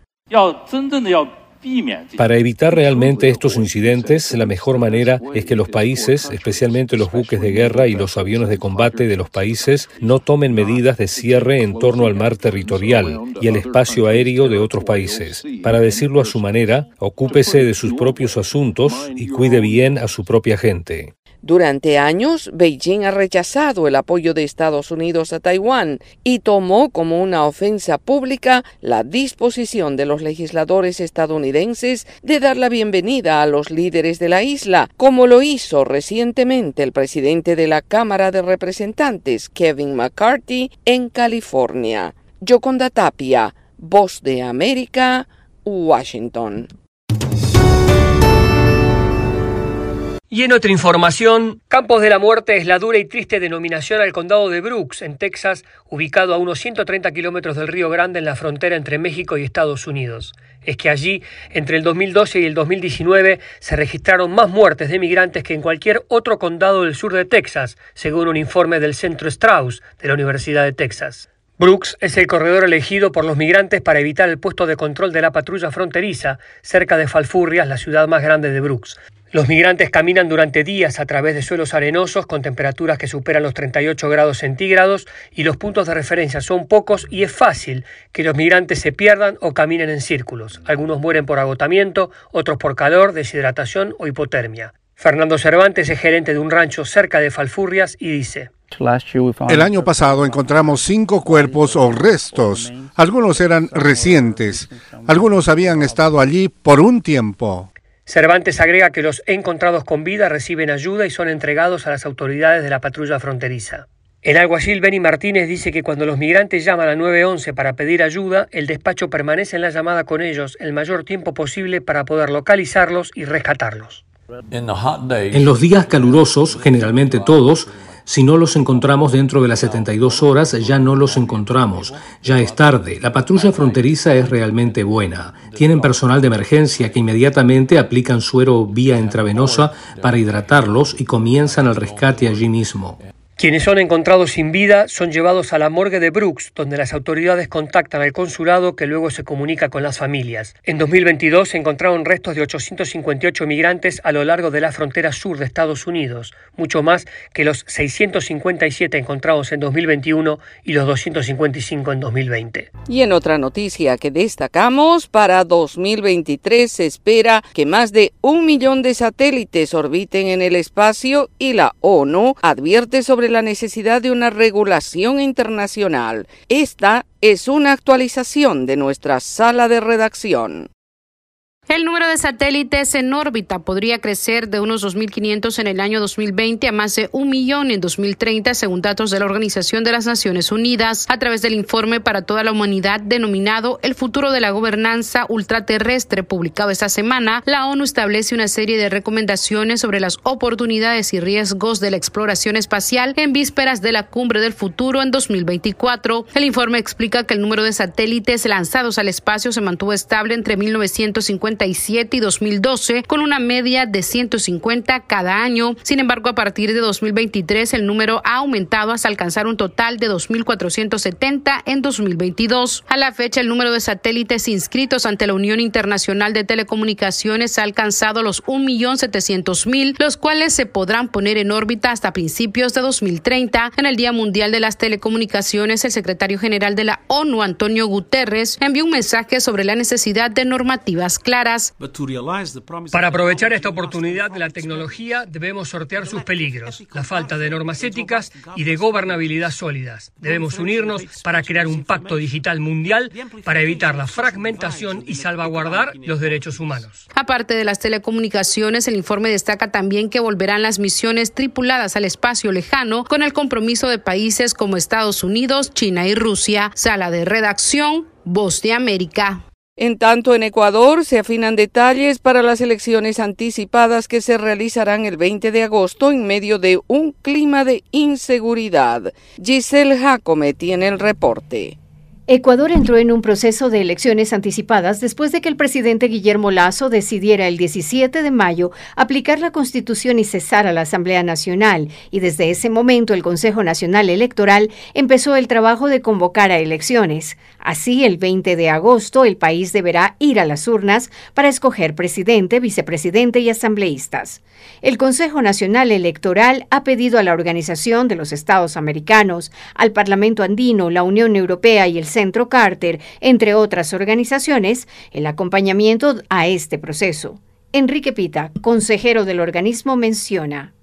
Para evitar realmente estos incidentes, la mejor manera es que los países, especialmente los buques de guerra y los aviones de combate de los países, no tomen medidas de cierre en torno al mar territorial y al espacio aéreo de otros países. Para decirlo a su manera, ocúpese de sus propios asuntos y cuide bien a su propia gente. Durante años, Beijing ha rechazado el apoyo de Estados Unidos a Taiwán y tomó como una ofensa pública la disposición de los legisladores estadounidenses de dar la bienvenida a los líderes de la isla, como lo hizo recientemente el presidente de la Cámara de Representantes, Kevin McCarthy, en California. Yoconda Tapia, Voz de América, Washington. Y en otra información, Campos de la Muerte es la dura y triste denominación al condado de Brooks, en Texas, ubicado a unos 130 kilómetros del Río Grande en la frontera entre México y Estados Unidos. Es que allí, entre el 2012 y el 2019, se registraron más muertes de migrantes que en cualquier otro condado del sur de Texas, según un informe del Centro Strauss de la Universidad de Texas. Brooks es el corredor elegido por los migrantes para evitar el puesto de control de la patrulla fronteriza cerca de Falfurrias, la ciudad más grande de Brooks. Los migrantes caminan durante días a través de suelos arenosos con temperaturas que superan los 38 grados centígrados y los puntos de referencia son pocos y es fácil que los migrantes se pierdan o caminen en círculos. Algunos mueren por agotamiento, otros por calor, deshidratación o hipotermia. Fernando Cervantes es gerente de un rancho cerca de Falfurrias y dice, el año pasado encontramos cinco cuerpos o restos. Algunos eran recientes. Algunos habían estado allí por un tiempo. Cervantes agrega que los encontrados con vida reciben ayuda y son entregados a las autoridades de la patrulla fronteriza. El alguacil Benny Martínez dice que cuando los migrantes llaman a 911 para pedir ayuda, el despacho permanece en la llamada con ellos el mayor tiempo posible para poder localizarlos y rescatarlos. En los días calurosos, generalmente todos, si no los encontramos dentro de las 72 horas, ya no los encontramos. Ya es tarde. La patrulla fronteriza es realmente buena. Tienen personal de emergencia que inmediatamente aplican suero vía intravenosa para hidratarlos y comienzan el rescate allí mismo. Quienes son encontrados sin vida son llevados a la morgue de Brooks, donde las autoridades contactan al consulado que luego se comunica con las familias. En 2022 se encontraron restos de 858 migrantes a lo largo de la frontera sur de Estados Unidos, mucho más que los 657 encontrados en 2021 y los 255 en 2020. Y en otra noticia que destacamos, para 2023 se espera que más de un millón de satélites orbiten en el espacio y la ONU advierte sobre la necesidad de una regulación internacional. Esta es una actualización de nuestra sala de redacción. El número de satélites en órbita podría crecer de unos 2.500 en el año 2020 a más de un millón en 2030, según datos de la Organización de las Naciones Unidas, a través del informe para toda la humanidad denominado El futuro de la gobernanza ultraterrestre, publicado esta semana. La ONU establece una serie de recomendaciones sobre las oportunidades y riesgos de la exploración espacial en vísperas de la cumbre del futuro en 2024. El informe explica que el número de satélites lanzados al espacio se mantuvo estable entre 1950 y 2012, con una media de 150 cada año. Sin embargo, a partir de 2023, el número ha aumentado hasta alcanzar un total de 2.470 en 2022. A la fecha, el número de satélites inscritos ante la Unión Internacional de Telecomunicaciones ha alcanzado los 1.700.000, los cuales se podrán poner en órbita hasta principios de 2030. En el Día Mundial de las Telecomunicaciones, el secretario general de la ONU, Antonio Guterres, envió un mensaje sobre la necesidad de normativas claras para aprovechar esta oportunidad de la tecnología debemos sortear sus peligros, la falta de normas éticas y de gobernabilidad sólidas. Debemos unirnos para crear un pacto digital mundial para evitar la fragmentación y salvaguardar los derechos humanos. Aparte de las telecomunicaciones, el informe destaca también que volverán las misiones tripuladas al espacio lejano con el compromiso de países como Estados Unidos, China y Rusia. Sala de redacción, Voz de América. En tanto, en Ecuador se afinan detalles para las elecciones anticipadas que se realizarán el 20 de agosto en medio de un clima de inseguridad. Giselle Jacome tiene el reporte. Ecuador entró en un proceso de elecciones anticipadas después de que el presidente Guillermo Lazo decidiera el 17 de mayo aplicar la Constitución y cesar a la Asamblea Nacional, y desde ese momento el Consejo Nacional Electoral empezó el trabajo de convocar a elecciones. Así, el 20 de agosto el país deberá ir a las urnas para escoger presidente, vicepresidente y asambleístas. El Consejo Nacional Electoral ha pedido a la Organización de los Estados Americanos, al Parlamento Andino, la Unión Europea y el Centro Carter, entre otras organizaciones, el acompañamiento a este proceso. Enrique Pita, consejero del organismo, menciona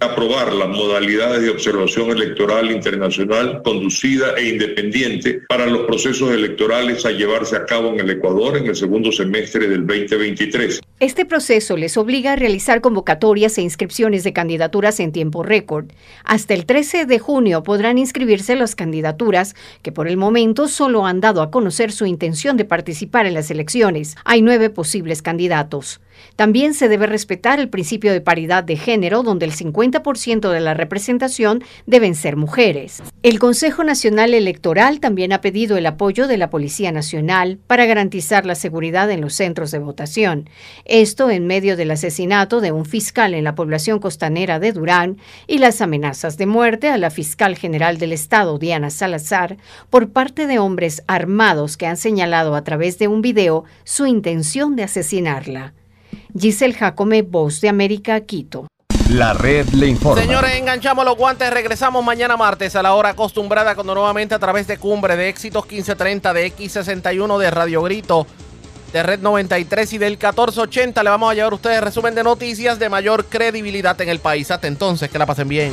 aprobar las modalidades de observación electoral internacional conducida e independiente para los procesos electorales a llevarse a cabo en el Ecuador en el segundo semestre del 2023. Este proceso les obliga a realizar convocatorias e inscripciones de candidaturas en tiempo récord. Hasta el 13 de junio podrán inscribirse las candidaturas que por el momento solo han dado a conocer su intención de participar en las elecciones. Hay nueve posibles candidatos. También se debe respetar el principio de paridad de género, donde el 50% de la representación deben ser mujeres. El Consejo Nacional Electoral también ha pedido el apoyo de la Policía Nacional para garantizar la seguridad en los centros de votación. Esto en medio del asesinato de un fiscal en la población costanera de Durán y las amenazas de muerte a la fiscal general del Estado, Diana Salazar, por parte de hombres armados que han señalado a través de un video su intención de asesinarla. Giselle Jacome, Voz de América, Quito. La red le informa. Señores, enganchamos los guantes. Regresamos mañana martes a la hora acostumbrada cuando nuevamente a través de Cumbre de Éxitos 1530 de X61 de Radio Grito de Red 93 y del 1480 le vamos a llevar a ustedes resumen de noticias de mayor credibilidad en el país. Hasta entonces, que la pasen bien.